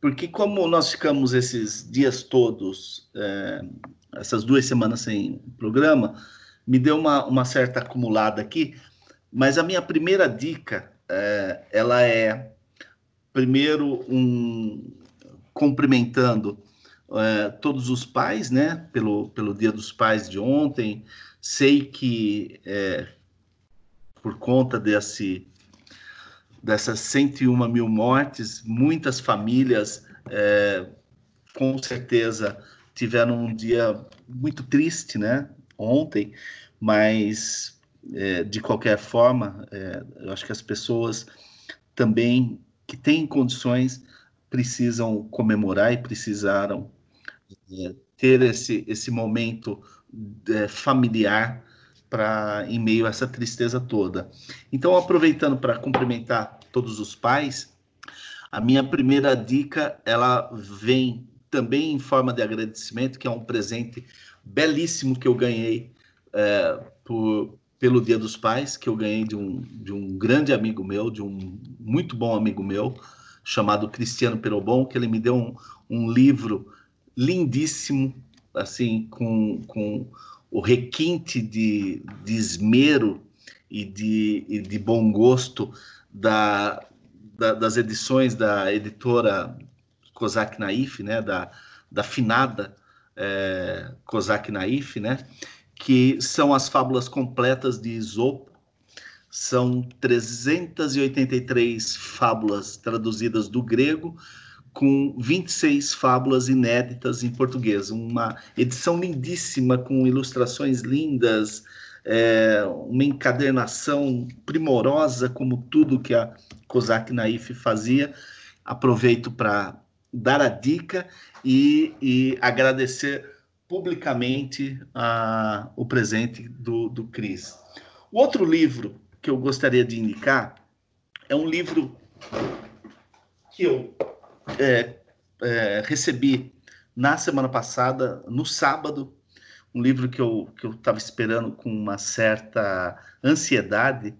porque como nós ficamos esses dias todos, uh, essas duas semanas sem programa, me deu uma, uma certa acumulada aqui, mas a minha primeira dica, uh, ela é, primeiro, um, cumprimentando todos os pais, né, pelo, pelo Dia dos Pais de ontem, Sei que é, por conta desse, dessas 101 mil mortes, muitas famílias é, com certeza tiveram um dia muito triste, né? Ontem, mas é, de qualquer forma, é, eu acho que as pessoas também que têm condições precisam comemorar e precisaram é, ter esse, esse momento é, familiar para em meio a essa tristeza toda. Então, aproveitando para cumprimentar todos os pais, a minha primeira dica ela vem também em forma de agradecimento, que é um presente belíssimo que eu ganhei é, por, pelo Dia dos Pais, que eu ganhei de um, de um grande amigo meu, de um muito bom amigo meu, chamado Cristiano Perobon, que ele me deu um, um livro lindíssimo assim, com, com o requinte de, de esmero e de, e de bom gosto da, da, das edições da editora Kozak Naif, né, da, da finada é, Kozak Naif, né, que são as fábulas completas de Isopo, são 383 fábulas traduzidas do grego, com 26 fábulas inéditas em português. Uma edição lindíssima, com ilustrações lindas, é, uma encadernação primorosa, como tudo que a Kozak Naif fazia. Aproveito para dar a dica e, e agradecer publicamente a, o presente do, do Cris. O outro livro que eu gostaria de indicar é um livro que eu é, é, recebi na semana passada, no sábado, um livro que eu que eu estava esperando com uma certa ansiedade.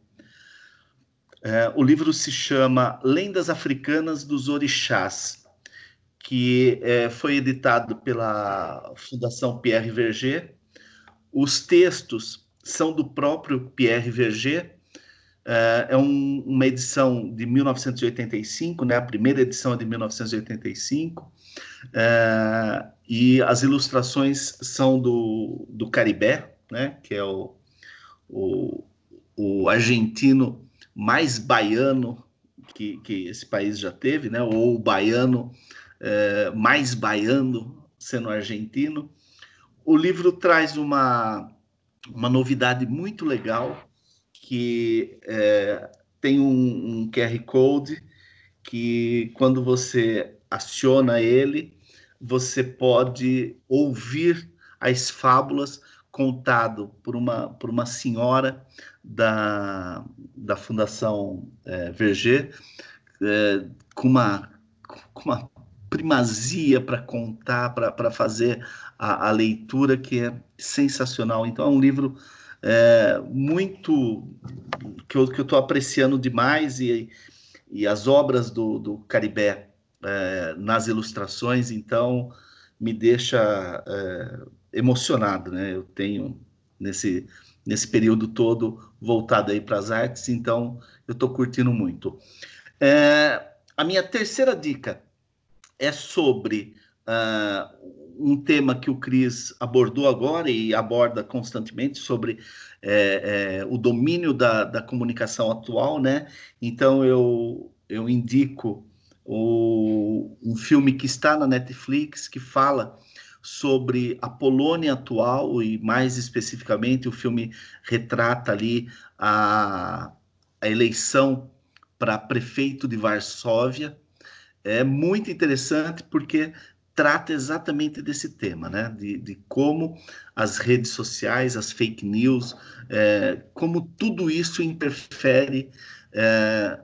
É, o livro se chama Lendas Africanas dos Orixás, que é, foi editado pela Fundação Pierre Verger. Os textos são do próprio Pierre Verger. É, um, uma edição de 1985, né? A primeira edição é de 1985. É, e as ilustrações são do, do Caribé, né, que é o, o, o argentino mais baiano que, que esse país já teve, né, ou o baiano é, mais baiano sendo argentino. O livro traz uma, uma novidade muito legal, que é, tem um, um QR Code que quando você aciona ele, você pode ouvir as fábulas contado por uma, por uma senhora da, da Fundação é, Verger, é, com, uma, com uma primazia para contar, para fazer a, a, leitura que é sensacional. Então, é um livro é, muito que eu estou apreciando demais e, e as obras do, do Caribé é, nas ilustrações, então me deixa é, emocionado, né? Eu tenho nesse nesse período todo voltado aí para as artes, então eu estou curtindo muito. É, a minha terceira dica é sobre uh, um tema que o Cris abordou agora e aborda constantemente sobre é, é, o domínio da, da comunicação atual, né? Então eu, eu indico o, um filme que está na Netflix que fala sobre a Polônia atual e mais especificamente o filme retrata ali a, a eleição para prefeito de Varsóvia. É muito interessante porque trata exatamente desse tema, né? De, de como as redes sociais, as fake news, é, como tudo isso interfere é,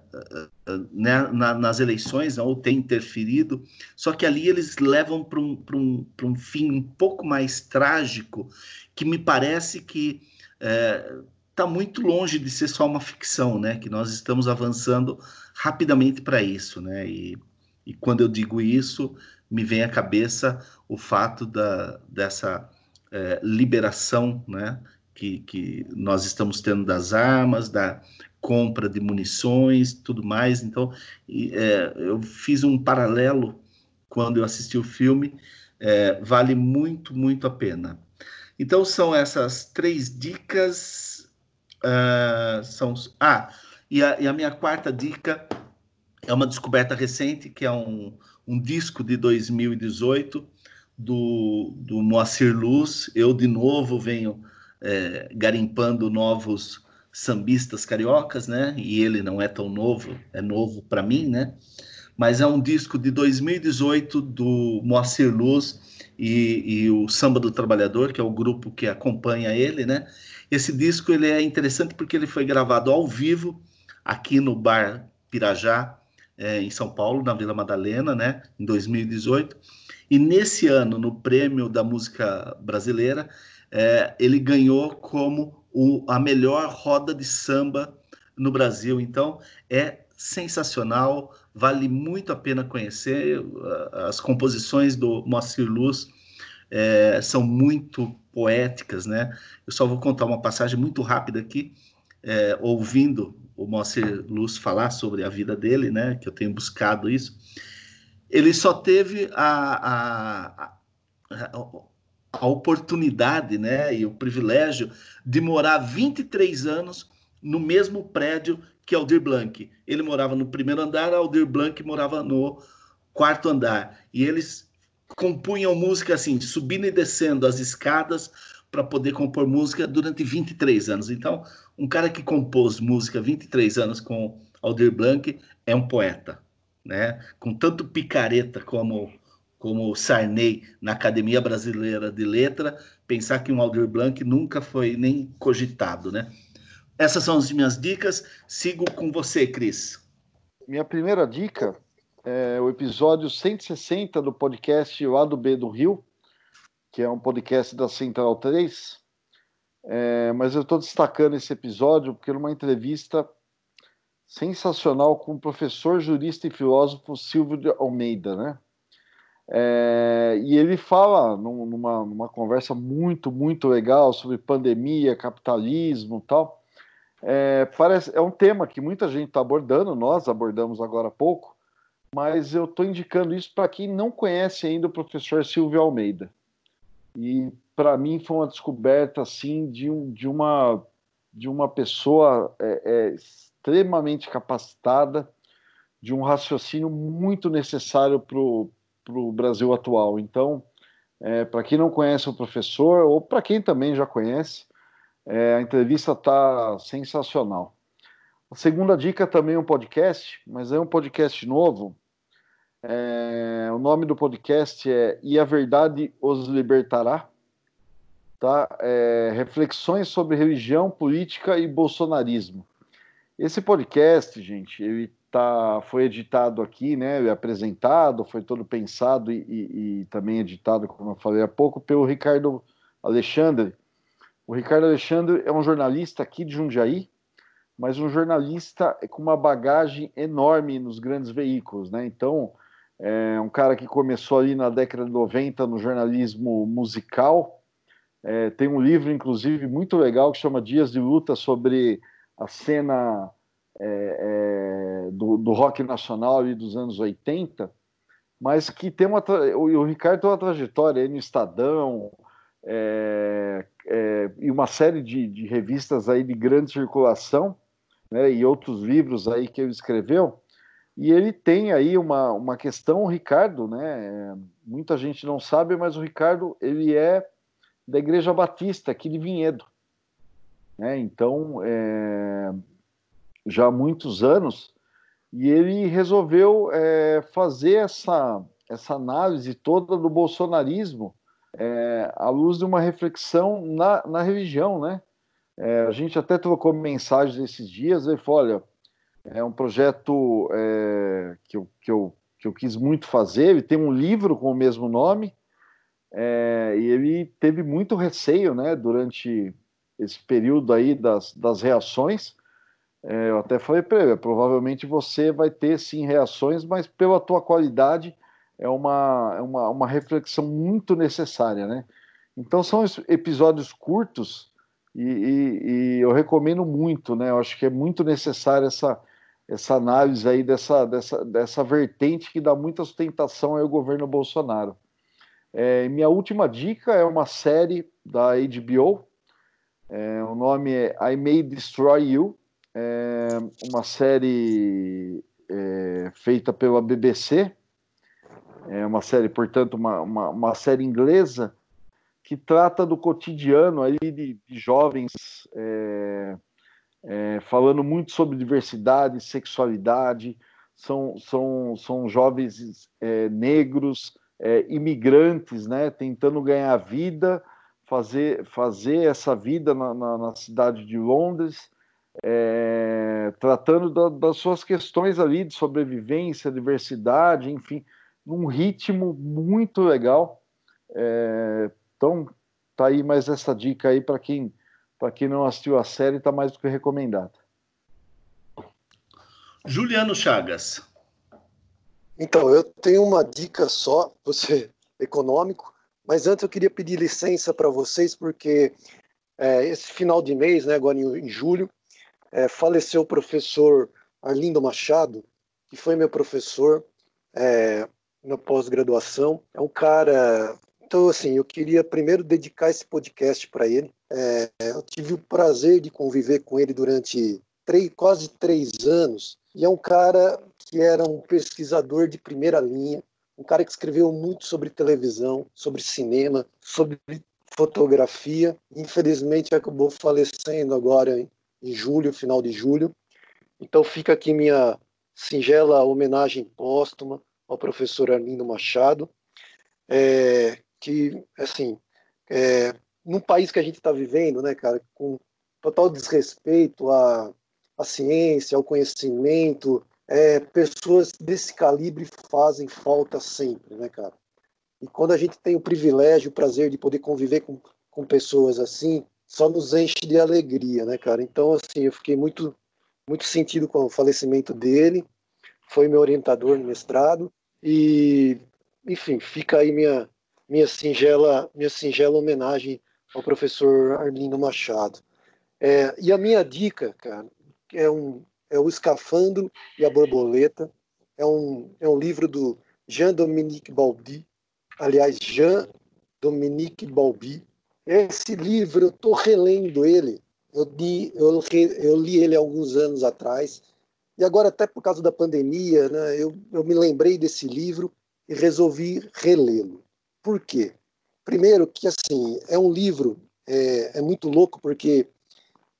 né, na, nas eleições, ou tem interferido, só que ali eles levam para um, um, um fim um pouco mais trágico, que me parece que está é, tá muito longe de ser só uma ficção, né? que nós estamos avançando rapidamente para isso. Né? E, e quando eu digo isso, me vem à cabeça o fato da, dessa é, liberação né? que, que nós estamos tendo das armas, da compra de munições, tudo mais. Então, é, eu fiz um paralelo quando eu assisti o filme. É, vale muito, muito a pena. Então, são essas três dicas. Uh, são, ah, e a, e a, minha quarta dica é uma descoberta recente, que é um, um disco de 2018 do, do Moacir Luz. Eu, de novo, venho é, garimpando novos sambistas cariocas, né? E ele não é tão novo, é novo para mim, né? Mas é um disco de 2018 do Moacir Luz e, e, o Samba do Trabalhador, que é o grupo que acompanha ele, né? Esse disco ele é interessante porque ele foi gravado ao vivo aqui no Bar Pirajá, é, em São Paulo, na Vila Madalena, né? Em 2018. E nesse ano, no Prêmio da Música Brasileira, é, ele ganhou como o, a melhor roda de samba no Brasil. Então, é sensacional, vale muito a pena conhecer. As composições do Moacir Luz é, são muito poéticas, né? Eu só vou contar uma passagem muito rápida aqui, é, ouvindo o Moacir Luz falar sobre a vida dele, né? Que eu tenho buscado isso. Ele só teve a, a, a a oportunidade né, e o privilégio de morar 23 anos no mesmo prédio que Aldir Blanc. Ele morava no primeiro andar, Aldir Blanc morava no quarto andar. E eles compunham música assim, subindo e descendo as escadas para poder compor música durante 23 anos. Então, um cara que compôs música 23 anos com Aldir Blanc é um poeta, né? Com tanto picareta como como Sarney na Academia Brasileira de Letra, pensar que um Aldir Blanc nunca foi nem cogitado, né? Essas são as minhas dicas. Sigo com você, Cris. Minha primeira dica é o episódio 160 do podcast Lado B do Rio, que é um podcast da Central 3. É, mas eu estou destacando esse episódio porque numa entrevista sensacional com o professor, jurista e filósofo Silvio de Almeida, né? É, e ele fala numa, numa conversa muito, muito legal sobre pandemia, capitalismo tal. É, parece, é um tema que muita gente está abordando, nós abordamos agora há pouco, mas eu estou indicando isso para quem não conhece ainda o professor Silvio Almeida. E para mim foi uma descoberta assim de, um, de, uma, de uma pessoa é, é, extremamente capacitada, de um raciocínio muito necessário para o Brasil atual. Então, é, para quem não conhece o professor, ou para quem também já conhece, é, a entrevista está sensacional. A segunda dica também é um podcast, mas é um podcast novo. É, o nome do podcast é E a Verdade os Libertará. Tá? É, reflexões sobre religião, política e bolsonarismo. Esse podcast, gente, ele tá, foi editado aqui, né, apresentado, foi todo pensado e, e, e, também editado, como eu falei há pouco, pelo Ricardo Alexandre. O Ricardo Alexandre é um jornalista aqui de Jundiaí, mas um jornalista com uma bagagem enorme nos grandes veículos, né? Então, é um cara que começou ali na década de 90 no jornalismo musical. É, tem um livro, inclusive, muito legal que chama Dias de Luta sobre a cena é, é, do, do, rock nacional ali dos anos 80, mas que tem uma. O, Ricardo tem uma trajetória aí no Estadão é, é, e uma série de, de, revistas aí de grande circulação, né, e outros livros aí que ele escreveu. E ele tem aí uma, uma questão, o Ricardo, né? Muita gente não sabe, mas o Ricardo ele é da Igreja Batista aqui de Vinhedo. Né? Então, é, já há muitos anos, e ele resolveu é, fazer essa, essa análise toda do bolsonarismo é, à luz de uma reflexão na, na religião, né? É, a gente até trocou mensagens esses dias, ele falou, olha, é um projeto é, que, eu, que, eu, que eu quis muito fazer, ele tem um livro com o mesmo nome, é, e ele teve muito receio, né, durante esse período aí das, das reações, é, eu até falei para ele, provavelmente você vai ter sim reações, mas pela tua qualidade é uma, é uma, uma reflexão muito necessária, né? Então são episódios curtos e, e, e, eu recomendo muito, né? Eu acho que é muito necessária essa, essa análise aí dessa, dessa, dessa vertente que dá muita sustentação ao governo Bolsonaro. É, minha última dica é uma série da HBO, é, o nome é I May Destroy You, é uma série é, feita pela BBC, é uma série, portanto, uma, uma, uma, série inglesa que trata do cotidiano aí de, de jovens é, falando muito sobre diversidade, sexualidade, são, são, são jovens é, negros, é, imigrantes, né, tentando ganhar vida, fazer, fazer essa vida na, na, na cidade de Londres, é, tratando da, das suas questões ali de sobrevivência, diversidade, enfim, num ritmo muito legal. É, então, tá aí mais essa dica aí para quem para quem não assistiu a série, tá mais do que recomendada. Juliano Chagas. Então, eu tenho uma dica só, você econômico, mas antes eu queria pedir licença para vocês, porque é, esse final de mês, né, agora em, em julho, é, faleceu o professor Arlindo Machado, que foi meu professor é, na pós-graduação. É um cara. Então, assim, eu queria primeiro dedicar esse podcast para ele. É, eu tive o prazer de conviver com ele durante três, quase três anos. E é um cara que era um pesquisador de primeira linha, um cara que escreveu muito sobre televisão, sobre cinema, sobre fotografia. Infelizmente acabou falecendo agora em em julho, final de julho. Então fica aqui minha singela homenagem póstuma ao professor Arlindo Machado, é, que, assim, é, num país que a gente está vivendo, né, cara, com total desrespeito à, à ciência, ao conhecimento, é, pessoas desse calibre fazem falta sempre, né, cara? E quando a gente tem o privilégio, o prazer de poder conviver com, com pessoas assim, só nos enche de alegria, né, cara? Então, assim, eu fiquei muito, muito sentido com o falecimento dele. Foi meu orientador no mestrado e, enfim, fica aí minha minha singela minha singela homenagem ao professor Arlindo Machado. É, e a minha dica, cara, é um é o Escafandro e a Borboleta. É um, é um livro do Jean-Dominique Balbi, aliás, Jean-Dominique Balbi. Esse livro, eu estou relendo ele, eu li, eu, eu li ele alguns anos atrás, e agora, até por causa da pandemia, né, eu, eu me lembrei desse livro e resolvi relê-lo. Por quê? Primeiro, que assim, é um livro, é, é muito louco, porque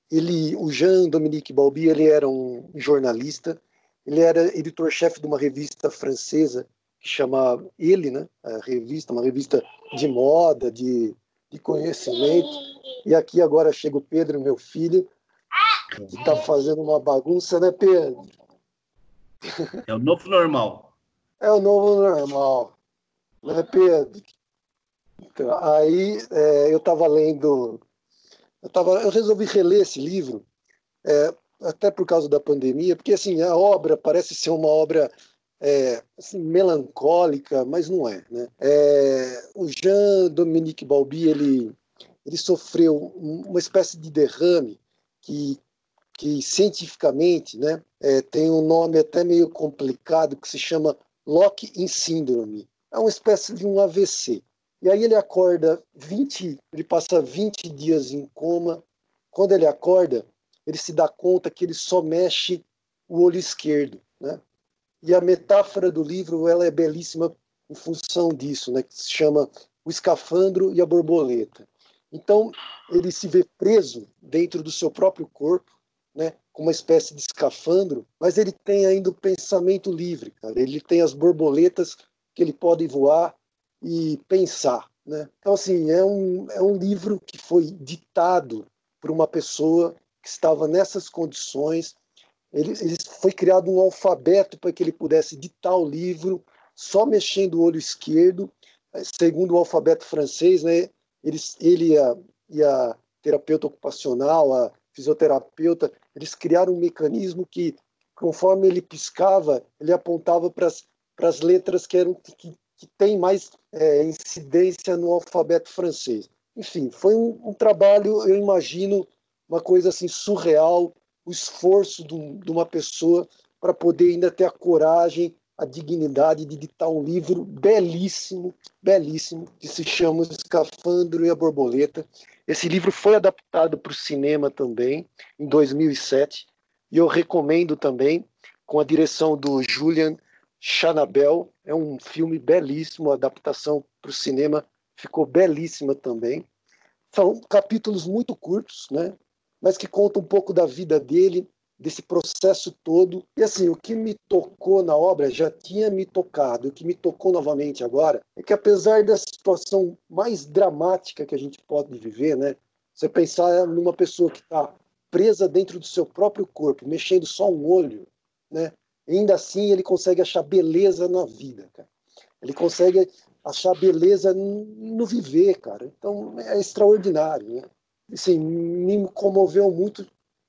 ele, o Jean Dominique Balbi, ele era um jornalista, ele era editor-chefe de uma revista francesa que chama Ele, né? A revista, uma revista de moda, de, de conhecimento. E aqui agora chega o Pedro, meu filho, que está fazendo uma bagunça, né, Pedro? É o novo normal. É o novo normal, né, Pedro? Então, aí é, eu estava lendo, eu, tava, eu resolvi reler esse livro, é, até por causa da pandemia, porque assim a obra parece ser uma obra é, assim, melancólica, mas não é. Né? É, o Jean-Dominique Balbi ele, ele sofreu uma espécie de derrame que, que cientificamente né, é, tem um nome até meio complicado que se chama Lock-in Syndrome. É uma espécie de um AVC. E aí ele acorda 20, ele passa 20 dias em coma. Quando ele acorda, ele se dá conta que ele só mexe o olho esquerdo, né? E a metáfora do livro ela é belíssima em função disso, né? Que se chama o escafandro e a borboleta. Então ele se vê preso dentro do seu próprio corpo, né? Com uma espécie de escafandro, mas ele tem ainda o pensamento livre, cara. Ele tem as borboletas que ele pode voar e pensar, né? Então assim é um é um livro que foi ditado por uma pessoa que estava nessas condições ele, ele foi criado um alfabeto para que ele pudesse ditar o livro só mexendo o olho esquerdo, segundo o alfabeto francês, né? Eles, ele e a, e a terapeuta ocupacional, a fisioterapeuta, eles criaram um mecanismo que, conforme ele piscava, ele apontava para as letras que eram que, que tem mais é, incidência no alfabeto francês. Enfim, foi um, um, trabalho, eu imagino, uma coisa assim surreal, o esforço de uma pessoa para poder ainda ter a coragem, a dignidade de editar um livro belíssimo, belíssimo, que se chama Escafandro e a Borboleta. Esse livro foi adaptado para o cinema também, em 2007, e eu recomendo também, com a direção do Julian Chanabel. É um filme belíssimo, a adaptação para o cinema ficou belíssima também. São capítulos muito curtos, né? mas que conta um pouco da vida dele, desse processo todo. E assim, o que me tocou na obra já tinha me tocado, o que me tocou novamente agora é que apesar da situação mais dramática que a gente pode viver, né? Você pensar numa pessoa que está presa dentro do seu próprio corpo, mexendo só um olho, né? Ainda assim ele consegue achar beleza na vida, cara. Ele consegue achar beleza no viver, cara. Então é extraordinário, né? assim, me comoveu muito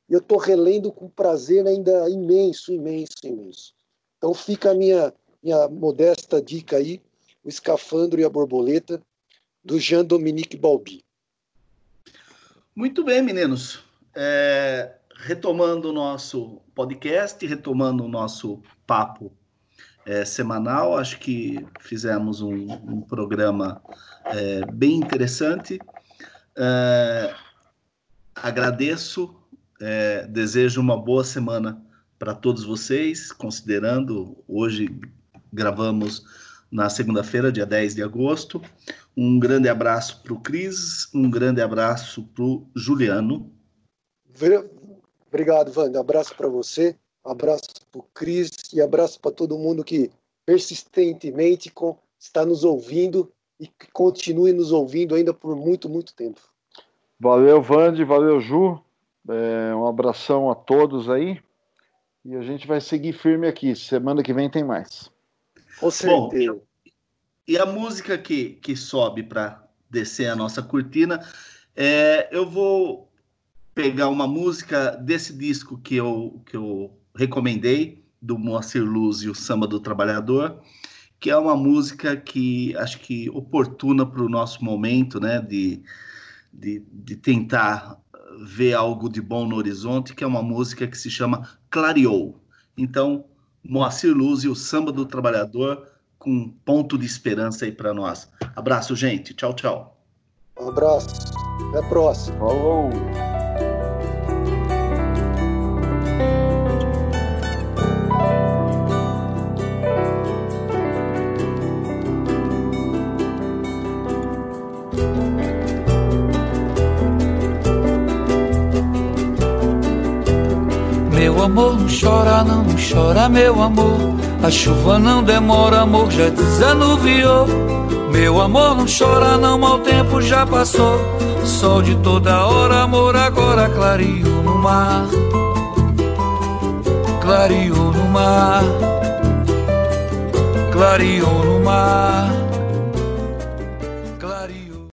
e eu estou relendo com prazer ainda imenso, imenso, imenso. Então fica a minha, minha modesta dica aí, o Escafandro e a Borboleta, do Jean-Dominique Balbi. Muito bem, meninos. É, retomando o nosso podcast, retomando o nosso papo é, semanal, acho que fizemos um, um programa é, bem interessante. É, agradeço, é, desejo uma boa semana para todos vocês, considerando hoje gravamos na segunda-feira, dia 10 de agosto. Um grande abraço para o Cris, um grande abraço para o Juliano. Obrigado, Wanda. Abraço para você, abraço para o Cris e abraço para todo mundo que persistentemente está nos ouvindo e que continue nos ouvindo ainda por muito, muito tempo. Valeu, Vande, valeu, Ju. É, um abração a todos aí. E a gente vai seguir firme aqui. Semana que vem tem mais. Com certeza. Bom, e a música que, que sobe para descer a nossa cortina, é, eu vou pegar uma música desse disco que eu, que eu recomendei, do Moacir Luz e o Samba do Trabalhador, que é uma música que acho que oportuna para o nosso momento, né, de, de, de tentar ver algo de bom no horizonte, que é uma música que se chama Clareou. Então, Moacir Luz e o Samba do Trabalhador com um ponto de esperança aí para nós. Abraço, gente. Tchau, tchau. Um abraço. Até a próxima. Falou. Chora, não, chora, meu amor. A chuva não demora, amor, já desanuviou. Meu amor, não chora, não, mau tempo já passou. Sol de toda hora, amor, agora clareou no mar. Clareou no mar. Clareou no mar.